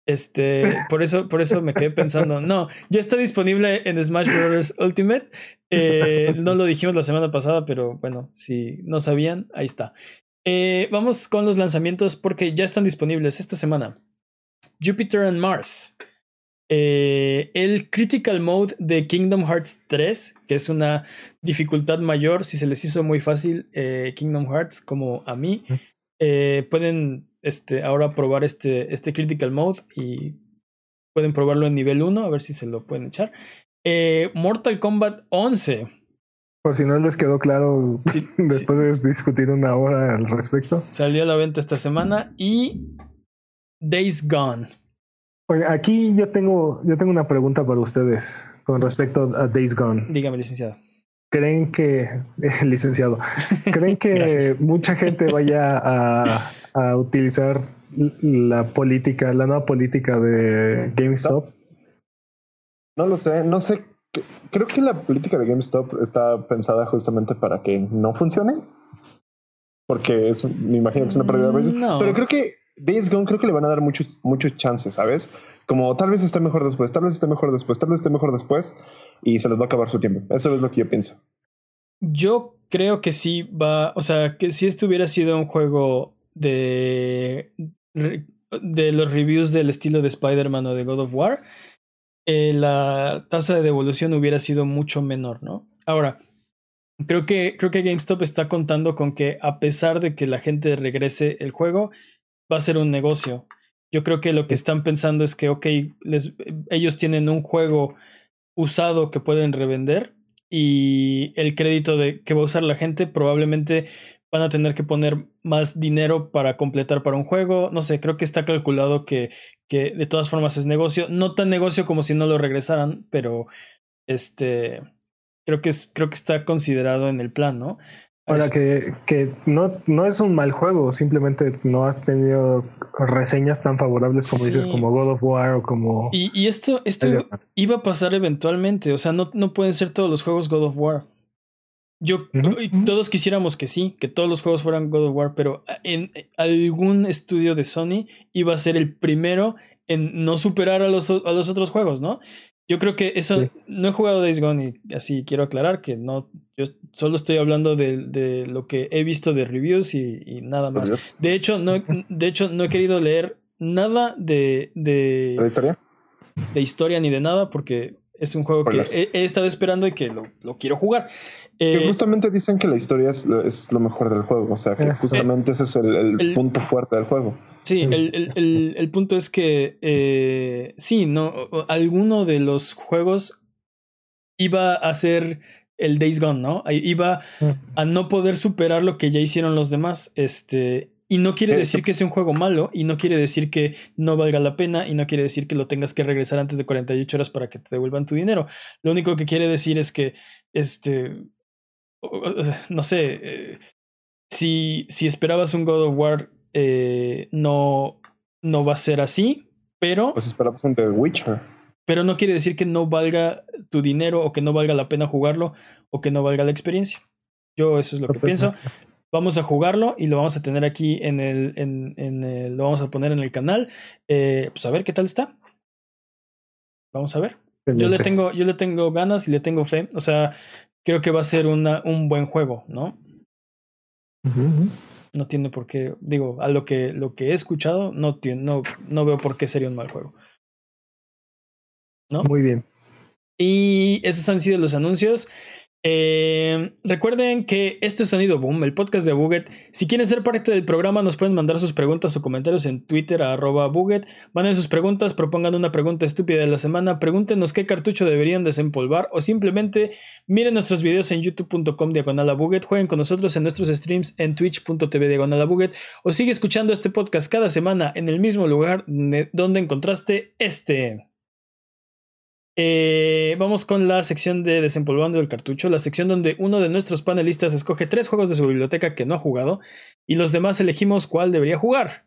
Este, por eso, por eso me quedé pensando. No, ya está disponible en Smash Brothers Ultimate. Eh, no lo dijimos la semana pasada, pero bueno, si no sabían, ahí está. Vamos con los lanzamientos porque ya están disponibles esta semana. Jupiter and Mars. Eh, el Critical Mode de Kingdom Hearts 3, que es una dificultad mayor, si se les hizo muy fácil eh, Kingdom Hearts como a mí, eh, pueden este, ahora probar este, este Critical Mode y pueden probarlo en nivel 1, a ver si se lo pueden echar. Mortal Kombat 11. Por si no les quedó claro después de discutir una hora al respecto. Salió a la venta esta semana y Days Gone. Oye, aquí yo tengo, yo tengo una pregunta para ustedes con respecto a Days Gone. Dígame, licenciado. ¿Creen que, licenciado, creen que mucha gente vaya a, a, utilizar la política, la nueva política de GameStop? No, no lo sé, no sé. Creo que la política de GameStop está pensada justamente para que no funcione. Porque es, me imagino que es una pérdida de no. Pero creo que Days Gone creo que le van a dar muchos muchos chances, ¿sabes? Como tal vez esté mejor después, tal vez esté mejor después, tal vez esté mejor después y se les va a acabar su tiempo. Eso es lo que yo pienso. Yo creo que sí va, o sea, que si esto hubiera sido un juego de de los reviews del estilo de Spider-Man o de God of War, eh, la tasa de devolución hubiera sido mucho menor, ¿no? Ahora, creo que, creo que GameStop está contando con que a pesar de que la gente regrese el juego, va a ser un negocio. Yo creo que lo que están pensando es que, ok, les, ellos tienen un juego usado que pueden revender y el crédito de que va a usar la gente probablemente van a tener que poner más dinero para completar para un juego. No sé, creo que está calculado que, que de todas formas es negocio. No tan negocio como si no lo regresaran, pero este creo que es, creo que está considerado en el plan, ¿no? Ahora que, que no, no es un mal juego, simplemente no ha tenido reseñas tan favorables como dices, como God of War o como. Y, y esto, esto iba a pasar eventualmente. O sea, no, no pueden ser todos los juegos God of War. Yo, todos quisiéramos que sí, que todos los juegos fueran God of War, pero en algún estudio de Sony iba a ser el primero en no superar a los, a los otros juegos, ¿no? Yo creo que eso, no he jugado Days Gone y así quiero aclarar que no, yo solo estoy hablando de, de lo que he visto de reviews y, nada más. De hecho, no, de hecho, no he querido leer nada de, de, ¿De historia? De historia ni de nada porque es un juego que he, estado esperando y que lo, lo quiero jugar. Eh, justamente dicen que la historia es lo, es lo, mejor del juego, o sea que justamente ese es el, el, punto fuerte del juego. Sí, el, el punto es que eh, sí, no, alguno de los juegos iba a ser el Days Gone, ¿no? Iba a no poder superar lo que ya hicieron los demás. Este, Y no quiere decir que sea un juego malo, y no quiere decir que no valga la pena, y no quiere decir que lo tengas que regresar antes de 48 horas para que te devuelvan tu dinero. Lo único que quiere decir es que, este, no sé, eh, si, si esperabas un God of War, eh, no, no va a ser así, pero... Pues esperabas un The Witcher. Pero no quiere decir que no valga tu dinero o que no valga la pena jugarlo o que no valga la experiencia. Yo eso es lo que pienso. Vamos a jugarlo y lo vamos a tener aquí en el, en, en lo vamos a poner en el canal. Eh, pues a ver qué tal está. Vamos a ver. Yo le tengo, yo le tengo ganas y le tengo fe. O sea, creo que va a ser una, un buen juego, ¿no? No tiene por qué, digo, a lo que, lo que he escuchado, no, no, no veo por qué sería un mal juego. ¿No? Muy bien. Y esos han sido los anuncios. Eh, recuerden que esto es Sonido Boom, el podcast de Buget. Si quieren ser parte del programa, nos pueden mandar sus preguntas o comentarios en Twitter a arroba Buget. Manden sus preguntas, propongan una pregunta estúpida de la semana, pregúntenos qué cartucho deberían desempolvar o simplemente miren nuestros videos en youtube.com diagonal a Buget, jueguen con nosotros en nuestros streams en twitch.tv diagonal a o sigue escuchando este podcast cada semana en el mismo lugar donde encontraste este. Eh, vamos con la sección de desempolvando el cartucho, la sección donde uno de nuestros panelistas escoge tres juegos de su biblioteca que no ha jugado y los demás elegimos cuál debería jugar.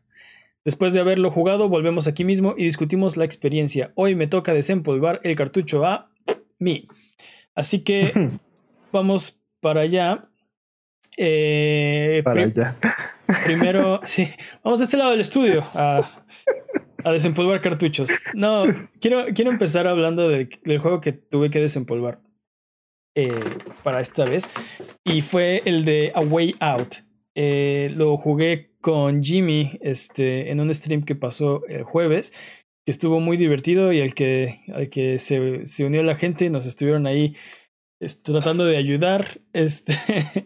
Después de haberlo jugado, volvemos aquí mismo y discutimos la experiencia. Hoy me toca desempolvar el cartucho a mí. Así que vamos para allá. Eh, para allá. Primero, sí, vamos de este lado del estudio a, a desempolvar cartuchos. No, quiero, quiero empezar hablando del juego que tuve que desempolvar eh, para esta vez. Y fue el de A Way Out. Eh, lo jugué con Jimmy este, en un stream que pasó el jueves. Que estuvo muy divertido y al que, al que se, se unió la gente, nos estuvieron ahí tratando de ayudar. Este,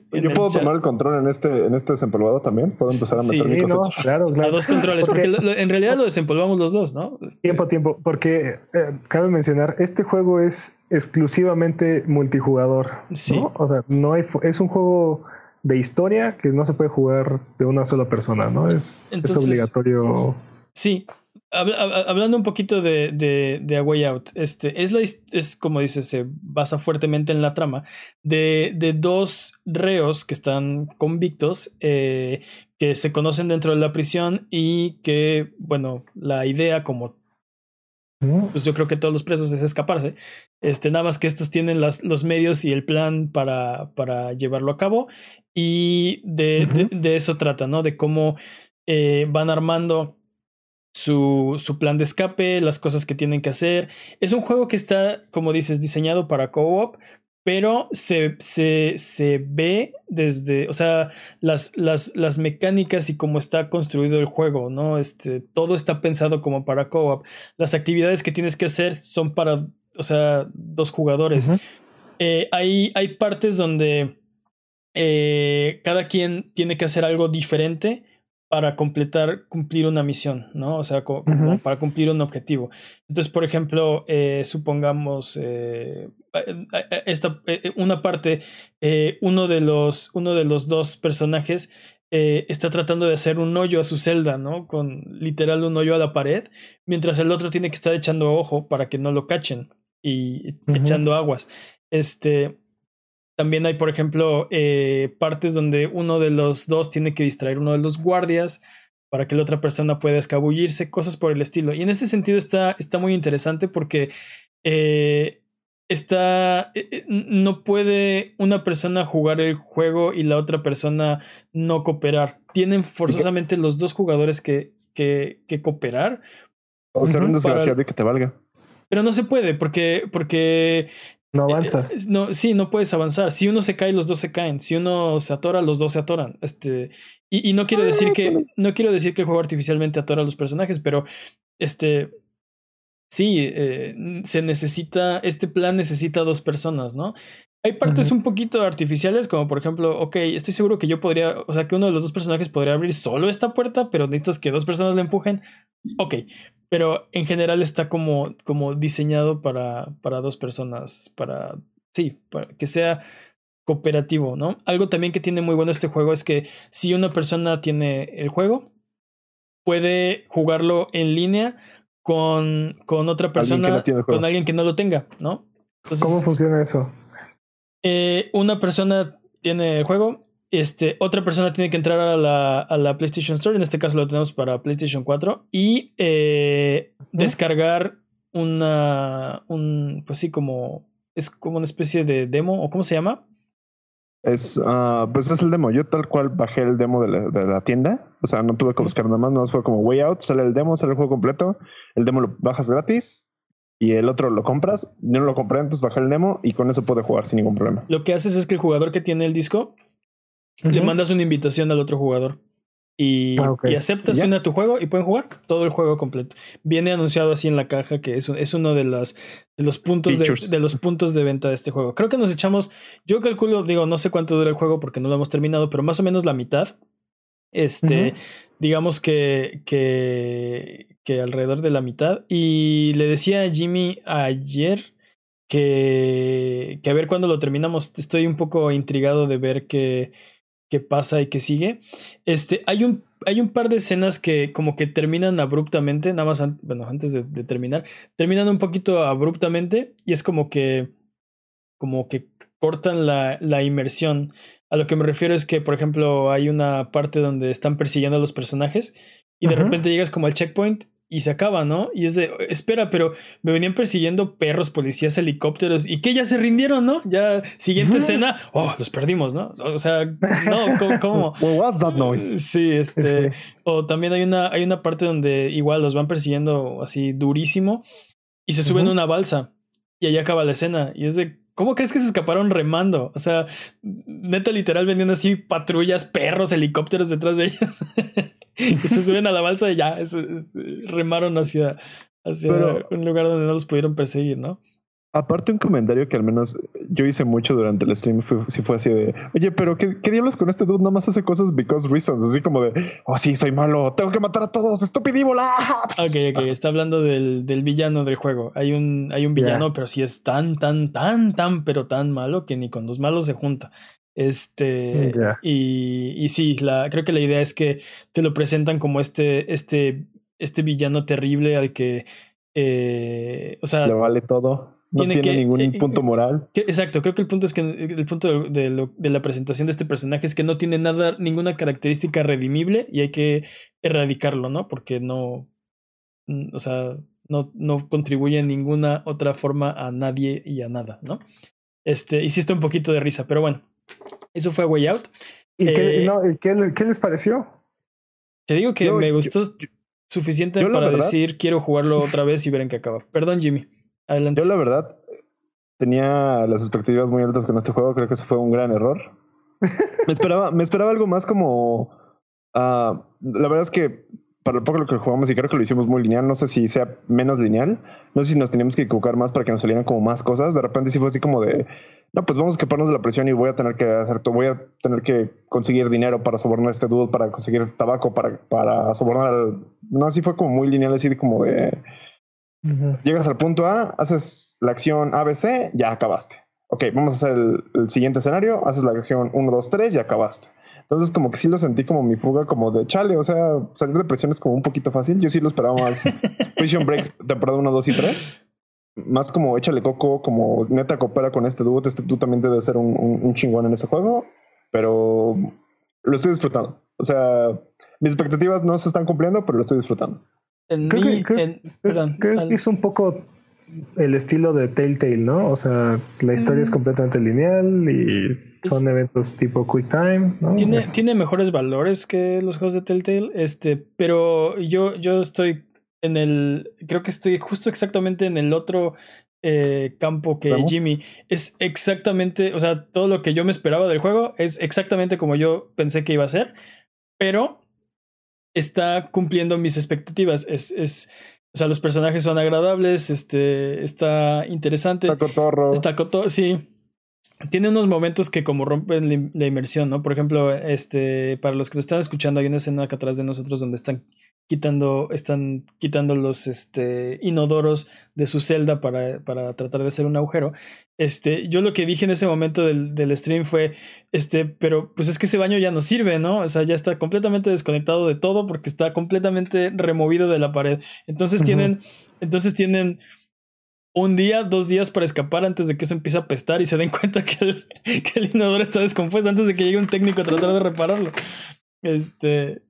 Yo puedo tomar el control en este, en este desempolvado también. Puedo empezar a meter mi cosecha. claro, A dos controles, porque, en realidad lo desempolvamos los dos, ¿no? Este, tiempo, tiempo, porque eh, cabe mencionar, este juego es exclusivamente multijugador. Sí. O sea, no hay, es un juego de historia que no se puede jugar de una sola persona, ¿no? Es, es obligatorio. Sí, hablando un poquito de, de, A Way Out, este, es, la, es como dice, se basa fuertemente en la trama de, de dos reos que están convictos, eh, que se conocen dentro de la prisión y que, bueno, la idea como... Pues yo creo que todos los presos es escaparse. Este, nada más que estos tienen las, los medios y el plan para, para llevarlo a cabo. Y de, de eso trata, ¿no? De cómo eh, van armando su, su, plan de escape, las cosas que tienen que hacer. Es un juego que está, como dices, diseñado para co-op, pero se, se, se, ve desde, o sea, las, las, las, mecánicas y cómo está construido el juego, ¿no? Este, todo está pensado como para co-op. Las actividades que tienes que hacer son para, o sea, dos jugadores. Eh, hay, hay, partes donde eh, cada quien tiene que hacer algo diferente para completar, cumplir una misión, ¿no? O sea, para cumplir un objetivo. Entonces, por ejemplo, eh, supongamos eh, eh, esta, una parte, uno, de los, uno de los dos personajes está tratando de hacer un hoyo a su celda, ¿no? Con literal un hoyo a la pared, mientras el otro tiene que estar echando ojo para que no lo cachen y echando aguas. Este, también hay, por ejemplo, eh, partes donde uno de los dos tiene que distraer uno de los guardias para que la otra persona pueda escabullirse, cosas por el estilo. Y en ese sentido está, está muy interesante porque eh, está, eh, no puede una persona jugar el juego y la otra persona no cooperar. Tienen forzosamente los dos jugadores que, que, que cooperar. O ser un desgraciado y que te valga. Pero no se puede porque, porque no eh, avanzas. no, sí, no puedes avanzar. Si uno se cae, los dos se caen. Si uno se atora, los dos se atoran. Este, y, no quiero decir que. No quiero decir que el juego artificialmente atora a los personajes, pero este. Sí, eh, se necesita. Este plan necesita dos personas, ¿no? Hay partes un poquito artificiales, como por ejemplo, ok, estoy seguro que yo podría, o sea, que uno de los dos personajes podría abrir solo esta puerta, pero necesitas que dos personas le empujen. Ok, pero en general está como, como diseñado para, para dos personas, para, sí, para que sea cooperativo, ¿no? Algo también que tiene muy bueno este juego es que si una persona tiene el juego, puede jugarlo en línea con, con otra persona, con alguien que no lo tenga, ¿no? ¿Cómo funciona eso? Eh, una persona tiene el juego, este, otra persona tiene que entrar a la, a la, PlayStation Store, en este caso lo tenemos para PlayStation 4, y eh, descargar una, un, pues sí, como, es como una especie de demo, o cómo se llama, es, uh, pues es el demo. Yo tal cual bajé el demo de la, de la, tienda. O sea, no tuve que buscar nada más. No fue como way out, sale el demo, sale el juego completo. El demo lo bajas gratis y el otro lo compras. Yo no lo compré, entonces bajé el demo y con eso puede jugar sin ningún problema. Lo que haces es que el jugador que tiene el disco le mandas una invitación al otro jugador. Y, ah, y aceptas a tu juego y pueden jugar todo el juego completo. Viene anunciado así en la caja que es, es uno de, las, de los puntos de, los puntos de venta de este juego. Creo que nos echamos, yo calculo, digo, no sé cuánto dura el juego porque no lo hemos terminado, pero más o menos la mitad. Este, digamos que, que, que alrededor de la mitad. Y le decía a Jimmy ayer que, que a ver cuándo lo terminamos. Estoy un poco intrigado de ver que que pasa y que sigue. Este, hay un, hay un par de escenas que como que terminan abruptamente, nada más, bueno, antes de, terminar, terminan un poquito abruptamente y es como que, como que cortan la, la inmersión. A lo que me refiero es que, por ejemplo, hay una parte donde están persiguiendo a los personajes y de repente llegas como al checkpoint y se acaba, ¿no? Y es de, espera, pero me venían persiguiendo perros, policías, helicópteros y que ya se rindieron, ¿no? Ya, siguiente escena, oh, los perdimos, ¿no? O sea, no, ¿cómo? what's that noise? Sí, este, o también hay una, hay una parte donde igual los van persiguiendo así durísimo y se suben a una balsa y ahí acaba la escena y es de, ¿Cómo crees que se escaparon remando? O sea, neta, literal, venían así patrullas, perros, helicópteros detrás de ellos. y se suben a la balsa y ya, remaron hacia, hacia un lugar donde no los pudieron perseguir, ¿no? Aparte un comentario que al menos yo hice mucho durante el stream fue, si fue así de, oye, pero ¿qué, ¿qué, diablos con este dude? Nada más hace cosas because reasons, así como de, oh sí, soy malo, tengo que matar a todos, estupidívola. Ok, ok, está hablando del, del villano del juego. Hay un, hay un villano, pero sí es tan, tan, tan, tan, pero tan malo que ni con los malos se junta. Este, y, y sí, la, creo que la idea es que te lo presentan como este, este, este villano terrible al que, eh, o sea, le vale todo. No tiene, ningún eh, punto eh, moral. exacto, creo que el punto es que el punto de, de, la presentación de este personaje es que no tiene nada, ninguna característica redimible y hay que erradicarlo, ¿no? Porque no, o sea, no, no contribuye en ninguna otra forma a nadie y a nada, ¿no? Este, hiciste un poquito de risa, pero bueno, eso fue Way Out. ¿Y qué, eh, les pareció? Te digo que me gustó suficiente para decir quiero jugarlo otra vez y ver en qué acaba. Perdón, Jimmy. Adelante. Yo la verdad tenía las expectativas muy altas con este juego. Creo que eso fue un gran error. me esperaba, me esperaba algo más como. Uh, la verdad es que para el poco lo que jugamos, y creo que lo hicimos muy lineal, no sé si sea menos lineal, no sé si nos teníamos que equivocar más para que nos salieran como más cosas. De repente sí fue así como de, no, pues vamos a escaparnos de la presión y voy a tener que hacer todo, voy a tener que conseguir dinero para sobornar a este dude, para conseguir tabaco, para, para sobornar al... No, así fue como muy lineal, así como de... Llegas al punto A, haces la acción ABC, ya acabaste. Ok, vamos a hacer el, el siguiente escenario, haces la acción 1, 2, 3 y acabaste. Entonces, como que sí lo sentí como mi fuga, como de chale. O sea, salir de presión es como un poquito fácil. Yo sí lo esperaba más. Prison Breaks, temporada 1, 2 y 3. Más como échale coco, como neta coopera con este dúo. Este tú también debe ser un, un, chingón en ese juego. Pero lo estoy disfrutando. O sea, mis expectativas no se están cumpliendo, pero lo estoy disfrutando. En creo que, perdón, es un poco el estilo de Telltale, ¿no? O sea, la historia es completamente lineal y son eventos tipo Quick Time, ¿no? Tiene, tiene mejores valores que los juegos de Telltale, este, pero yo, yo estoy en el, creo que estoy justo exactamente en el otro eh, campo que Jimmy. Es exactamente, o sea, todo lo que yo me esperaba del juego es exactamente como yo pensé que iba a ser, pero está cumpliendo mis expectativas. Es, es, o sea, los personajes son agradables, este, está interesante. Está cotorro. Está cotorro, sí. Tiene unos momentos que como rompen la inmersión, ¿no? Por ejemplo, este, para los que lo están escuchando, hay una escena acá atrás de nosotros donde están quitando, están quitando los este, inodoros de su celda para, para, tratar de hacer un agujero. Este, yo lo que dije en ese momento del, del, stream fue, este, pero pues es que ese baño ya no sirve, ¿no? O sea, ya está completamente desconectado de todo porque está completamente removido de la pared. Entonces tienen, entonces tienen un día, dos días para escapar antes de que eso empiece a pestar y se den cuenta que el, que el inodoro está descompuesto antes de que llegue un técnico a tratar de repararlo. Este,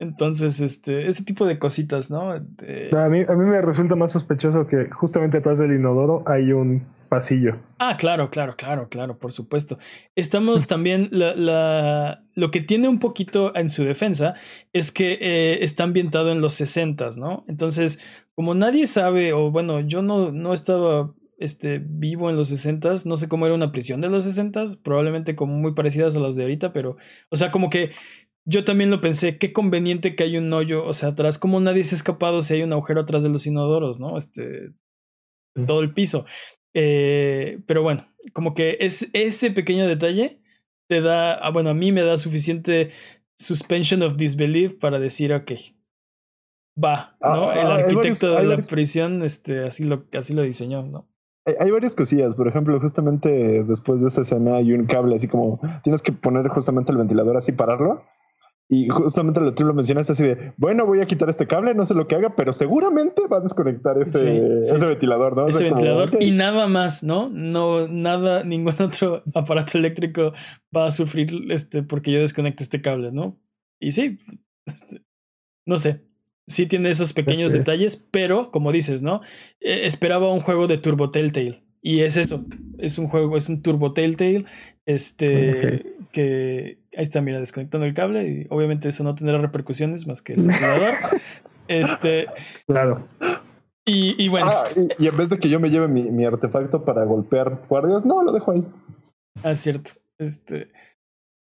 entonces, este, ese tipo de cositas, ¿no? A, mí, a mí me resulta más sospechoso que justamente atrás del inodoro hay un pasillo. Ah, claro, claro, claro, claro, por supuesto. Estamos también, la, la, lo que tiene un poquito en su defensa es que eh, está ambientado en los 60, ¿no? Entonces, como nadie sabe, o bueno, yo no, no estaba este, vivo en los 60, no sé cómo era una prisión de los 60, probablemente como muy parecidas a las de ahorita, pero, o sea, como que yo también lo pensé, qué conveniente que hay un hoyo, o sea, atrás, como nadie se ha escapado si hay un agujero atrás de los inodoros, ¿no? Este, en todo el piso. Eh, pero bueno, como que es ese pequeño detalle te da, ah, bueno, a mí me da suficiente suspension of disbelief para decir, ok, va, ¿no? Ah, el arquitecto de la prisión, este, así lo, así lo diseñó, ¿no? Hay varias cosillas, por ejemplo, justamente después de esa escena hay un cable así como tienes que poner justamente el ventilador así pararlo y justamente lo, tú lo mencionaste así de, bueno, voy a quitar este cable, no sé lo que haga, pero seguramente va a desconectar ese, ese ventilador, ¿no? Ese ventilador y nada más, ¿no? No, nada, ningún otro aparato eléctrico va a sufrir este porque yo desconecte este cable, ¿no? Y sí, este, no sé, sí tiene esos pequeños detalles, pero como dices, ¿no? Eh, esperaba un juego de Turbo Telltale. Y es eso, es un juego, es un Turbo Telltale, este, que ahí está, mira, desconectando el cable y obviamente eso no tendrá repercusiones más que el ventilador. este. Claro. Y, bueno. Ah, y, en vez de que yo me lleve mi, mi, artefacto para golpear guardias, no, lo dejo ahí. Ah, cierto. Este.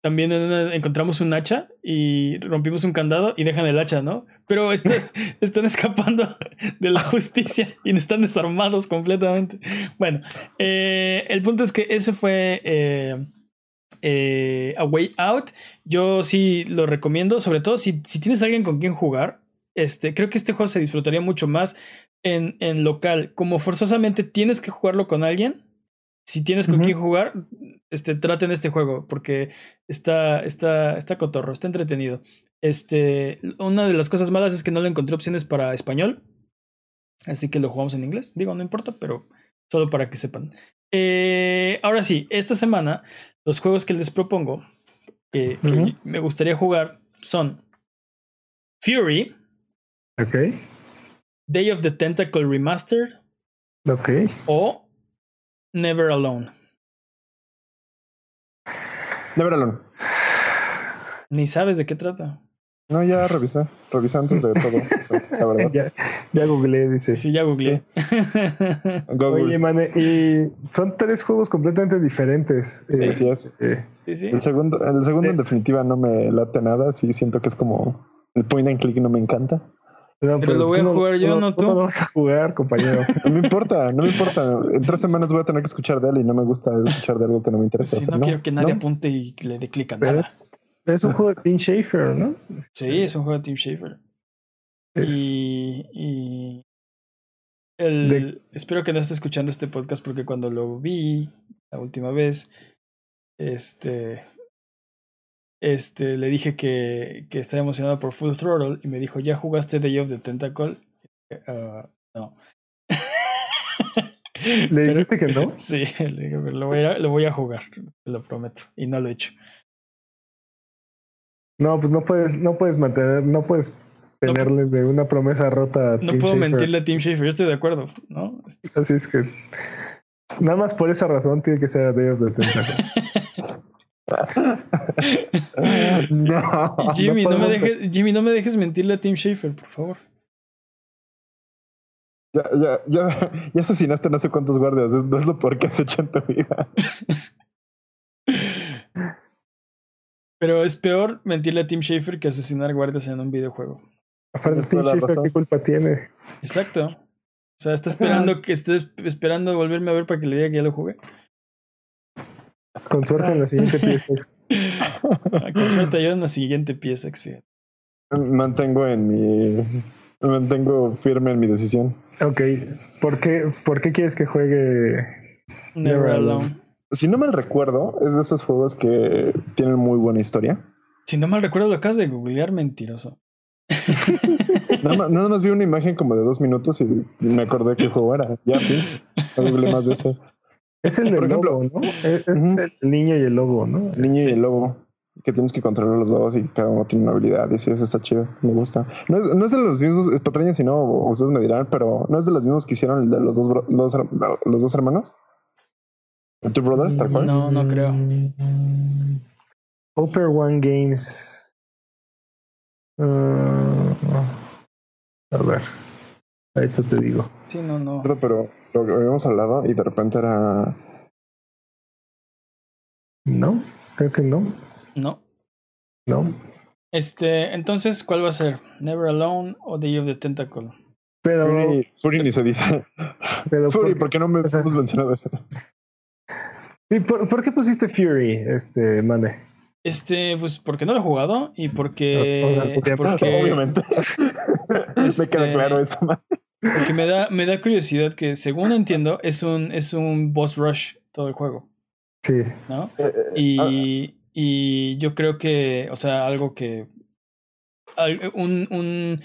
También encontramos un hacha y rompimos un candado y dejan el hacha, ¿no? Pero este, están escapando de la justicia y están desarmados completamente. Bueno, eh, el punto es que ese fue eh, eh, A Way Out. Yo sí lo recomiendo, sobre todo si, si tienes alguien con quien jugar. Este, creo que este juego se disfrutaría mucho más en, en local. Como forzosamente tienes que jugarlo con alguien. Si tienes con quien jugar, este, traten este juego porque está, está, está cotorro, está entretenido. Este, una de las cosas malas es que no le encontré opciones para español, así que lo jugamos en inglés. Digo, no importa, pero solo para que sepan. Eh, ahora sí, esta semana los juegos que les propongo que, me gustaría jugar son Fury. Ok. Day of the Tentacle Remastered. Ok. O Never Alone. Never Alone. Ni sabes de qué trata. No, ya revisé. Revisé antes de todo. la verdad. ya, ya googleé, dice. Sí, ya googleé. Oye, mane, y son tres juegos completamente diferentes. Sí, sí, es. Eh, sí, sí. El segundo, el segundo en definitiva no me late nada. Sí, siento que es como el point and click no me encanta. pero, lo voy a jugar yo, no tú. No vas a jugar, compañero. no me importa, no me importa. En tres semanas voy a tener que escuchar de él y no me gusta escuchar de algo que no me interesa. Sí, no, quiero que nadie apunte y le dé clic a nada. Es un juego de Tim Schafer, ¿no? Sí, es un juego de Tim Schafer. Y, y el, espero que no esté escuchando este podcast porque cuando lo vi la última vez, este, este, le dije que, que estaba emocionado por Full Throttle y me dijo, ¿ya jugaste Day of the Tentacle? Uh, no. ¿Le dijiste que no? Sí, le dije, lo voy, a, lo voy a jugar, te lo prometo. Y no lo he hecho. No, pues no puedes, no puedes mantener, no puedes tenerle de una promesa rota. A no puedo mentirle a Tim Schafer, yo estoy de acuerdo, ¿no? Así es que nada más por esa razón tiene que ser a Day of the no, Jimmy, no, me dejes, Jimmy, no me dejes mentirle a Tim Schafer, por favor. Ya, ya, ya, ya asesinaste no sé cuántos guardias. No es lo peor que has hecho en tu vida. Pero es peor mentirle a Tim Schafer que asesinar guardias en un videojuego. Aparte, Tim Schafer, ¿qué culpa tiene? Exacto. O sea, está esperando que esté esperando volverme a ver para que le diga que ya lo jugué. Con suerte en la siguiente pieza. Con suerte yo en la siguiente pieza, fíjate. Mantengo en mi. Mantengo firme en mi decisión. Ok. ¿Por qué, ¿por qué quieres que juegue Never Alone? Si no mal recuerdo, es de esos juegos que tienen muy buena historia. Si no mal recuerdo, lo acabas de googlear, mentiroso. nada, más, vi una imagen como de dos minutos y me acordé qué juego era. Ya, sí. No más de eso. Es el del lobo, ¿no? Es, el niño y el lobo, ¿no? El niño y el lobo. Que tienes que controlar los dos y cada uno tiene una habilidad. Y sí, eso está chido. Me gusta. No es, no es de los mismos, patrañas, sino ustedes me dirán, pero no es de los mismos que hicieron el de los dos, los, los dos hermanos. ¿Two Brothers, tal cual? No, no creo. Upper One Games. Uh, a ver. Ahí te digo. Sí, no, no. Pero lo que habíamos hablado y de repente era. No, creo que no. No. No. Este, entonces, ¿cuál va a ser? ¿Never Alone o Day of the Tentacle? Pero. Fury, ni se dice. Pero Fury, ¿por qué no me hemos mencionado eso? Sí, ¿por, qué pusiste Fury, este, Mane? Este, pues porque no lo he jugado y porque. porque obviamente. me queda este, claro eso, man. Porque me da, me da curiosidad que, según entiendo, es un, es un boss rush todo el juego. Sí. ¿No? Eh, eh, y, ah. y yo creo que, o sea, algo que. Un, un,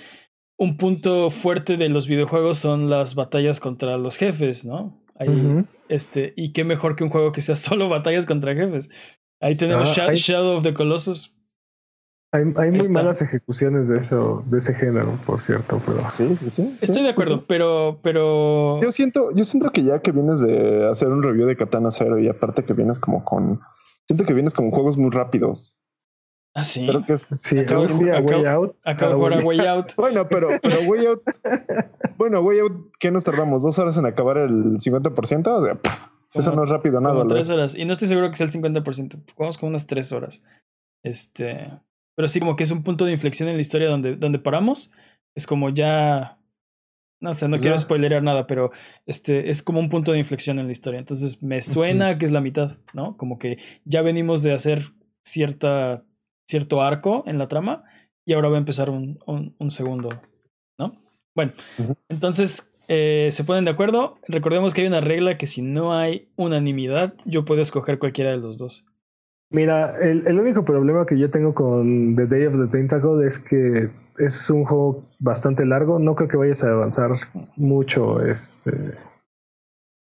un punto fuerte de los videojuegos son las batallas contra los jefes, ¿no? Ahí, este, y qué mejor que un juego que sea solo batallas contra jefes. Ahí tenemos ah, Shadow of the Colossus. Hay, hay muy malas ejecuciones de eso, de ese género, por cierto, pero. Sí, sí, sí. Estoy de acuerdo, pero, pero. Yo siento, yo siento que ya que vienes de hacer un review de Katana Zero y aparte que vienes como con. Siento que vienes con juegos muy rápidos. Ah, sí. Creo que sí, acabo, sí, a Way Out. Acabo de jugar a Way Out. bueno, pero, pero Way Out. bueno, Way Out, ¿qué nos tardamos? ¿Dos horas en acabar el 50%? O sea, eso no es rápido nada. Como tres horas. Y no estoy seguro que sea el 50%. Jugamos con unas tres horas. Este. Pero sí, como que es un punto de inflexión en la historia donde, donde paramos. Es como ya. No sé, no quiero spoilerar nada, pero este es como un punto de inflexión en la historia. Entonces me suena que es la mitad, ¿no? Como que ya venimos de hacer cierta cierto arco en la trama y ahora va a empezar un, un, segundo, ¿no? Bueno, entonces, eh, ¿se ponen de acuerdo? Recordemos que hay una regla que si no hay unanimidad, yo puedo escoger cualquiera de los dos. Mira, el, el único problema que yo tengo con The Day of the Tentacle es que es un juego bastante largo. No creo que vayas a avanzar mucho este,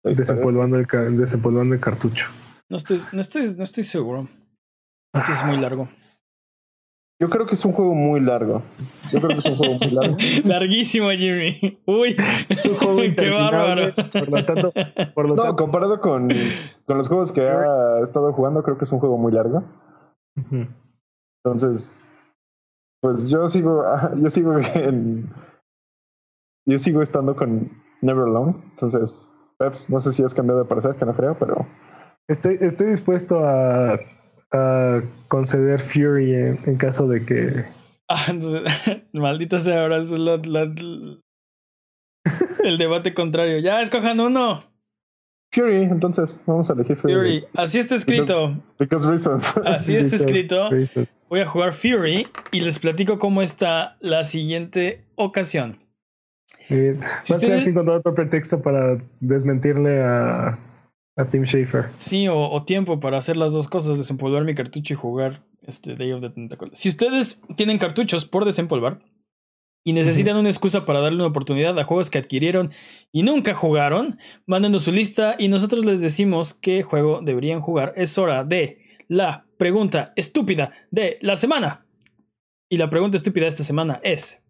desempolvando, el, desempolvando el cartucho. No estoy, no estoy, no estoy seguro. Sí, es muy largo. Yo creo que es un juego muy largo. Yo creo que es un juego muy largo. Larguísimo, Jimmy. Uy, qué bárbaro. Por lo tanto, por lo no, comparado con, con, los juegos que ha estado jugando, creo que es un juego muy largo. Entonces, pues yo sigo, yo sigo en, yo sigo estando con Never Alone. Entonces, Peps, no sé si has cambiado de parecer, que no creo, pero estoy, estoy dispuesto a conceder Fury en, caso de que. Ah, entonces, maldita sea, ahora es el debate contrario. Ya, escojan uno. Fury, entonces vamos a elegir Fury. Fury. Así está escrito. Because, reasons. Así está escrito. Voy a jugar Fury y les platico cómo está la siguiente ocasión. Si ustedes... que encontrar otro pretexto para desmentirle a a Tim Schafer. Sí, o, tiempo para hacer las dos cosas, desempolvar mi cartucho y jugar este Day of the Tentacle. Si ustedes tienen cartuchos por desempolvar y necesitan una excusa para darle una oportunidad a juegos que adquirieron y nunca jugaron, mándenos su lista y nosotros les decimos qué juego deberían jugar. Es hora de la pregunta estúpida de la semana. Y la pregunta estúpida de esta semana es: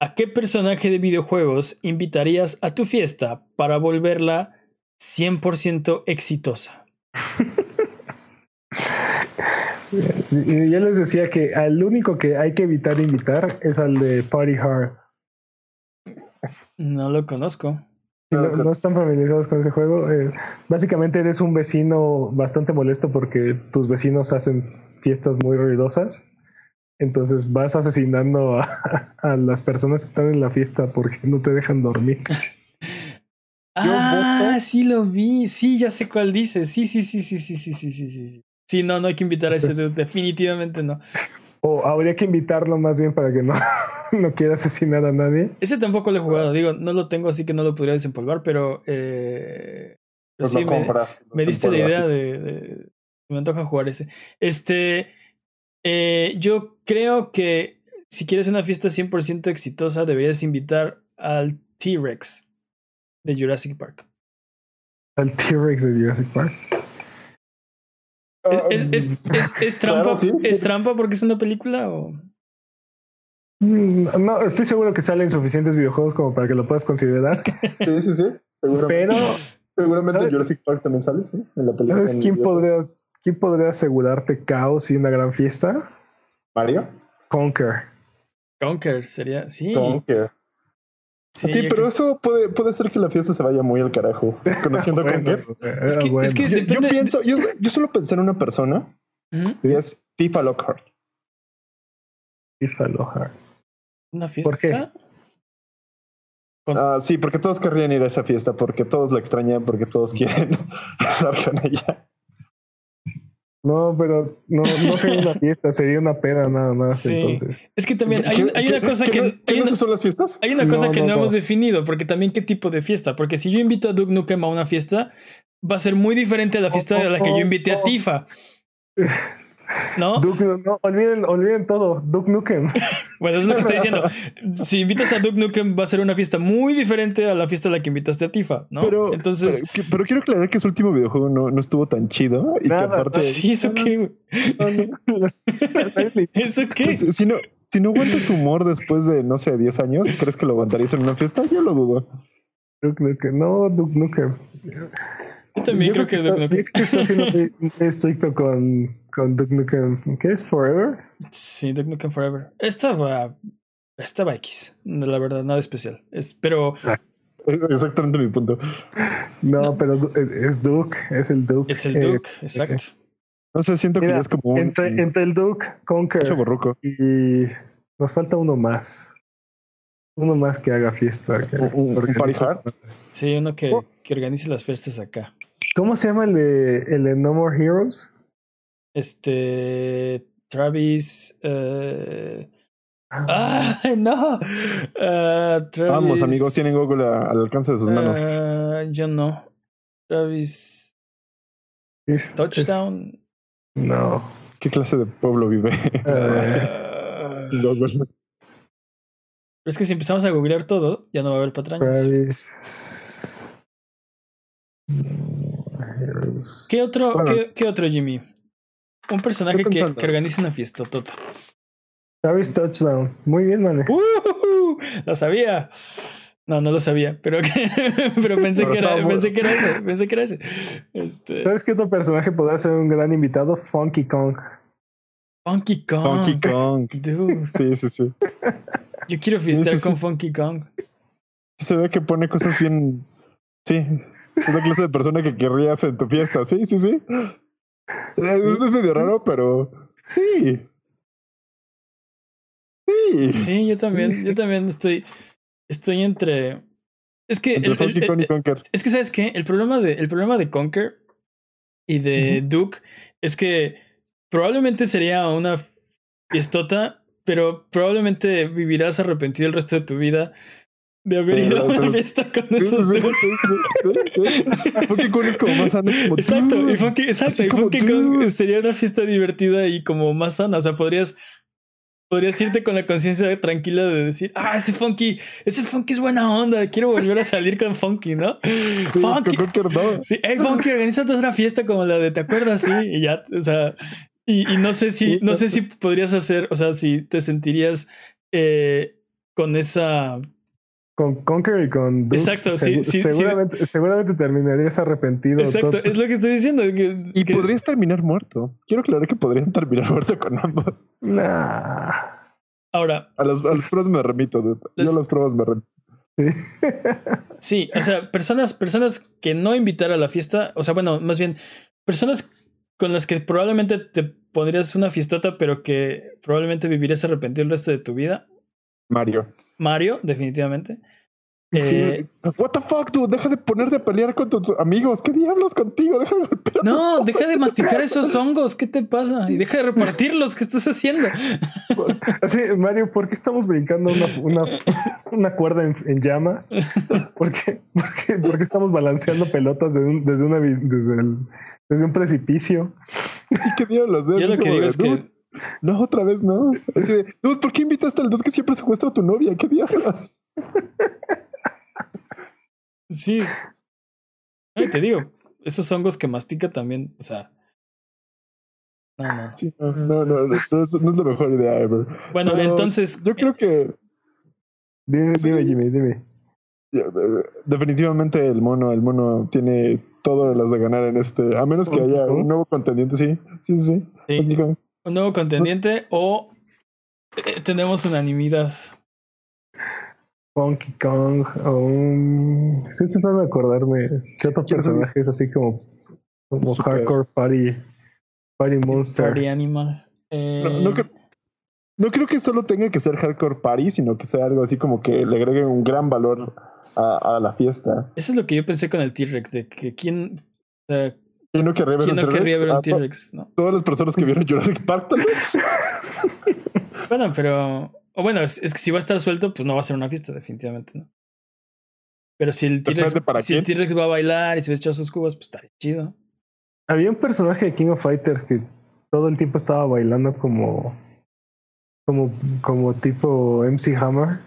¿A qué personaje de videojuegos invitarías a tu fiesta para volverla 100% exitosa. Yo les decía que al único que hay que evitar invitar es al de Party Hard. No lo conozco. No, están familiarizados con ese juego. Eh, básicamente eres un vecino bastante molesto porque tus vecinos hacen fiestas muy ruidosas. Entonces vas asesinando a las personas que están en la fiesta porque no te dejan dormir. Ah, sí lo vi. Sí, ya sé cuál dice. Sí, sí, sí, sí, sí, sí, sí, sí, sí. Sí, no, no hay que invitar a ese dude. Definitivamente no. O habría que invitarlo más bien para que no, no quiera asesinar a nadie. Ese tampoco lo he jugado, digo, no lo tengo así que no lo podría desempolvar, pero, eh, Pues sí lo me, compras. me diste la idea de, de- Me antoja jugar ese. Este. eh, yo creo que si quieres una fiesta 100% exitosa, deberías invitar al T-Rex de Jurassic Park. Al T-Rex de Jurassic Park. ¿Es, es, es, es- es trampa, Claro, sí. ¿Es trampa porque es una película o.? Mm, No, estoy seguro que salen suficientes videojuegos como para que lo puedas considerar. Sí, sí, sí. Seguramente, Pero, seguramente ¿sabes? Jurassic Park también sale, ¿sí? En la película. ¿sabes quién podría, quién podría asegurarte caos y una gran fiesta? Mario. Conker. Conker sería. Sí. Conker. Sí, pero eso puede, puede ser que la fiesta se vaya muy al carajo. Conociendo a Bueno, Conker. eh, Es que- bueno. es que- Yo, pienso, yo, yo solo pensé en una persona Ujú. y es Tifa Lockhart. FIFA Lockhart. ¿Una fiesta? ¿Por qué? Con- Ah, sí, porque todos querrían ir a esa fiesta, porque todos la extrañan, porque todos quieren estar con ella. No, pero no, no sería una fiesta, sería una peda nada más. Sí. Entonces. Es que también hay, ¿Qué- hay qué- una cosa qué que. no- ¿Qué hay no una- son las fiestas? Hay una cosa No, que no, no, no. hemos definido, porque también qué tipo de fiesta. Porque si yo invito a Duke Nukem a una fiesta, va a ser muy diferente a la fiesta Oh, a la que yo oh, invité a oh. Tifa. ¿No? Duke, no, olviden, olviden todo. Duke Nukem. Bueno, eso es lo que estoy diciendo. Si invitas a Duke Nukem, va a ser una fiesta muy diferente a la fiesta a la que invitaste a Tifa, ¿no? Pero, Entonces, pero, quiero aclarar que su último videojuego no, no estuvo tan chido. Y Nada, que aparte, sí, ¿eso qué? güey? ¿Eso qué? pues, si, no, si no aguantas humor después de, no sé, 10 años, ¿crees que lo aguantarías en una fiesta? Yo lo dudo. Duke Nukem. No, Duke Nukem. Yo también Yo creo que Duke Nukem. yo creo que está siendo muy, muy estricto con, con Duke Nukem. ¿Qué es? ¿Forever? Sí, Duke Nukem Forever. Esta va. Esta va X. La verdad, nada especial. Es, pero Es exactamente mi punto. No, No. pero du- es Duke, es el Duke. es el Eh, Duke, exacto. No sé, siento que Mira, ya es como un entre, entre el Duke, Conquer y nos falta uno más. Uno más que haga fiesta. que Un- un-. Sí, uno que, Oh. que organice las fiestas acá. ¿Cómo se llama el de, el de No More Heroes? Este. Travis. eh, ¡Ah! ¡No! Ah, Travis, Vamos, amigos, tienen Google a- al alcance de sus manos. ah, yo no. Travis. Touchdown. No. ¿Qué clase de pueblo vive? Pero Google. es que si empezamos a googlear todo, ya no va a haber patrañas. Travis. ¿Qué otro, Bueno. qué, qué otro, Jimmy? Un personaje que, organice una fiesta, tota. Travis Touchdown. Muy bien, man. ¡Uh! Lo sabía. No, no lo sabía, pero, pero pensé, Pero que era, muy- pensé que era ese. Pensé que era ese. Este, ¿Sabes qué otro personaje podrá ser un gran invitado? Funky Kong. Funky Kong. Donkey Kong. Dude, Sí, sí, sí. yo quiero Sí, sí, con sí. Funky Kong. Se ve que pone cosas bien. Sí. Es la clase de persona que querrías en tu fiesta. Sí, sí, sí. Es es medio raro, pero. Sí. Sí. Sí, yo también, yo también estoy, estoy entre. Es que, Entre el- el- el- es que sabes qué, el problema de, el problema de Conker y de Duke es que probablemente sería una fiestota, pero probablemente vivirás arrepentido el resto de tu vida de haber ido a una fiesta con esos dudes. Donkey Kong es como más sano. como, Exacto, y. Funky, exacto, y Funky Kong sería una fiesta divertida y como más sana. O sea, podrías, podrías irte con la conciencia tranquila de decir, ah, ese Funky, ese Funky es buena onda, quiero volver a salir con Funky, ¿no? Funky. Sí, hey Funky, organízate otra fiesta como la de, ¿te acuerdas? Sí, y ya, o sea, y, y no sé si, no sé si podrías hacer, o sea, si te sentirías eh, con esa, Con Conker y con Duke. Exacto, sí, sí, sí. seguramente, seguramente terminarías arrepentido. exacto, todo. es lo que estoy diciendo. que- Y que- podrías terminar muerto. Quiero aclarar que podrían terminar muerto con ambos. Nah. Ahora, A las, a las pruebas me remito, dude. Yo a las pruebas me remito. Sí, o sea, personas, personas que no invitar a la fiesta, o sea, bueno, más bien, personas con las que probablemente te pondrías una fiestota, pero que probablemente vivirías arrepentido el resto de tu vida. Mario. Mario, definitivamente. Eh, What the fuck, dude? Deja de ponerte a pelear con tus amigos. ¿Qué diablos contigo? Deja de. No, deja de masticar esos hongos. ¿Qué te pasa? Y deja de repartirlos. ¿Qué estás haciendo? Así, Mario, ¿por qué estamos brincando una, una, una cuerda en, en, llamas? ¿Por qué, por, qué, por qué, estamos balanceando pelotas desde un, desde una, desde, el, desde un precipicio? ¿Y qué diablos? Yo lo que digo es que. No, otra vez no. Así de, dude, ¿por qué invitaste al dos que siempre secuestra a tu novia? ¿Qué diablos? Sí. Ay, te digo, esos hongos que mastica también, o sea. No, no. Sí, no, no, no, no, es, no, es, la mejor idea ever. Bueno, Pero entonces. Yo creo que. Dime, dime, Jimmy, dime. Definitivamente el mono, el mono tiene todo las de ganar en este. A menos que haya un nuevo contendiente, sí. Sí, sí. sí. Un nuevo contendiente o eh, tenemos unanimidad. Funky Kong o un... Estoy intentando acordarme qué otro personaje es así como, como Hardcore Party, Party Monster. Party Animal. Eh... No, no, que, no, creo que solo tenga que ser Hardcore Party, sino que sea algo así como que le agregue un gran valor a, a la fiesta. Eso es lo que yo pensé con el T-Rex, de que quién... O sea, ¿Quién no querría ver ¿Quién un no querría ver un T-Rex? No. Todas las personas que vieron Jurassic Park, tal vez. bueno, pero o bueno, es, es, que si va a estar suelto, pues no va a ser una fiesta, definitivamente, ¿no? Pero si el T-Rex si el T-Rex va a bailar y se va a echar sus cubos, pues estaría chido. Había un personaje de King of Fighters que todo el tiempo estaba bailando como. como, como tipo MC Hammer.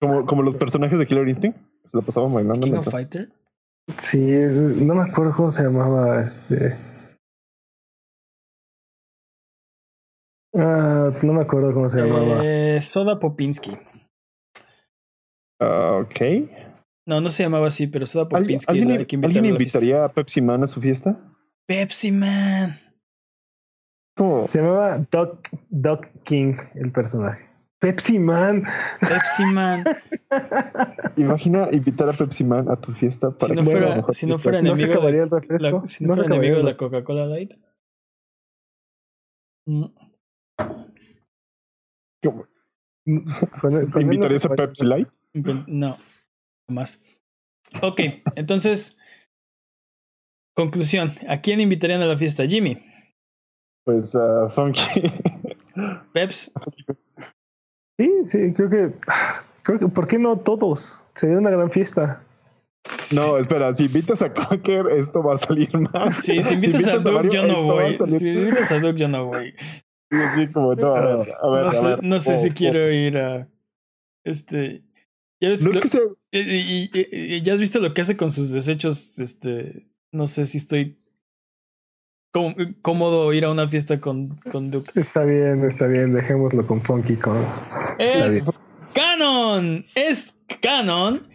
Como, como los personajes de Killer Instinct. Se lo pasaban bailando. ¿King of Fighter? Sí, no me acuerdo cómo se llamaba este. Uh, no me acuerdo cómo se llamaba. Eh, Soda Popinski. Uh, ok. No, no se llamaba así, pero Soda Popinski. ¿Alguien, ¿alguien, ¿alguien invitaría a, a Pepsi Man a su fiesta? Pepsi Man. ¿Cómo? Se llamaba Doc, Doc King, el personaje. Pepsi Man. Pepsi Man. Imagina invitar a Pepsi Man a tu fiesta para si no que fuera, si no fuera enemigo, ¿No se acabaría de, el refresco? la, si no, ¿No fuera se enemigo de la Coca-Cola Light. No. ¿Invitarías a Pepsi Light? No, más. Ok, entonces, conclusión. ¿A quién invitarían a la fiesta? Jimmy, Pues uh, Funky. Peps, Sí, sí, creo que. Creo que, ¿por qué no todos? Sería una gran fiesta. No, espera, si invitas a Cocker, esto va a salir mal. Sí, si invitas, a Duke, Mario, yo no a voy. salir- Si invitas a Duke, yo no voy. Sí, sí, como no, a ver, a ver, No a sé, ver. no sé Oh, si oh. quiero ir a. Este. Ya ves No es lo- que sea. y, y- y- y ya has visto lo que hace con sus desechos. Este. No sé si estoy cómodo ir a una fiesta con, con Duke. Está bien, está bien, dejémoslo con Funky Kong. Es canon. Es canon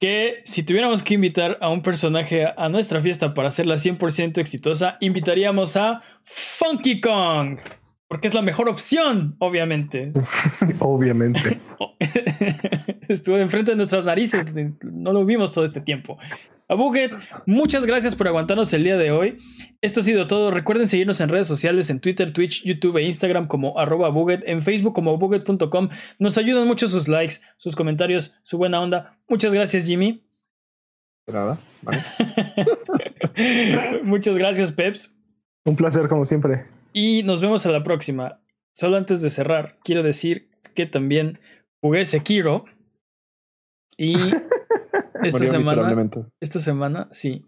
que si tuviéramos que invitar a un personaje a nuestra fiesta para hacerla 100% exitosa, invitaríamos a Funky Kong. Porque es la mejor opción, obviamente. Obviamente. Estuvo enfrente de nuestras narices. No lo vimos todo este tiempo. A Buget, muchas gracias por aguantarnos el día de hoy. Esto ha sido todo. Recuerden seguirnos en redes sociales, en Twitter, Twitch, YouTube e Instagram como arroba Buget, en Facebook como buget.com. Nos ayudan mucho sus likes, sus comentarios, su buena onda. Muchas gracias, Jimmy. Nada. Vale. muchas gracias, Peps. Un placer, como siempre. Y nos vemos a la próxima. Solo antes de cerrar, quiero decir que también jugué Sekiro. Y esta semana, esta semana, sí.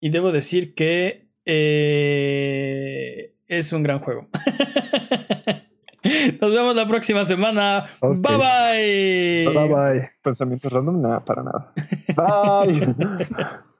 Y debo decir que eh, es un gran juego. Nos vemos la próxima semana. Bye bye. Bye bye. Pensamientos random, nada, para nada. Bye.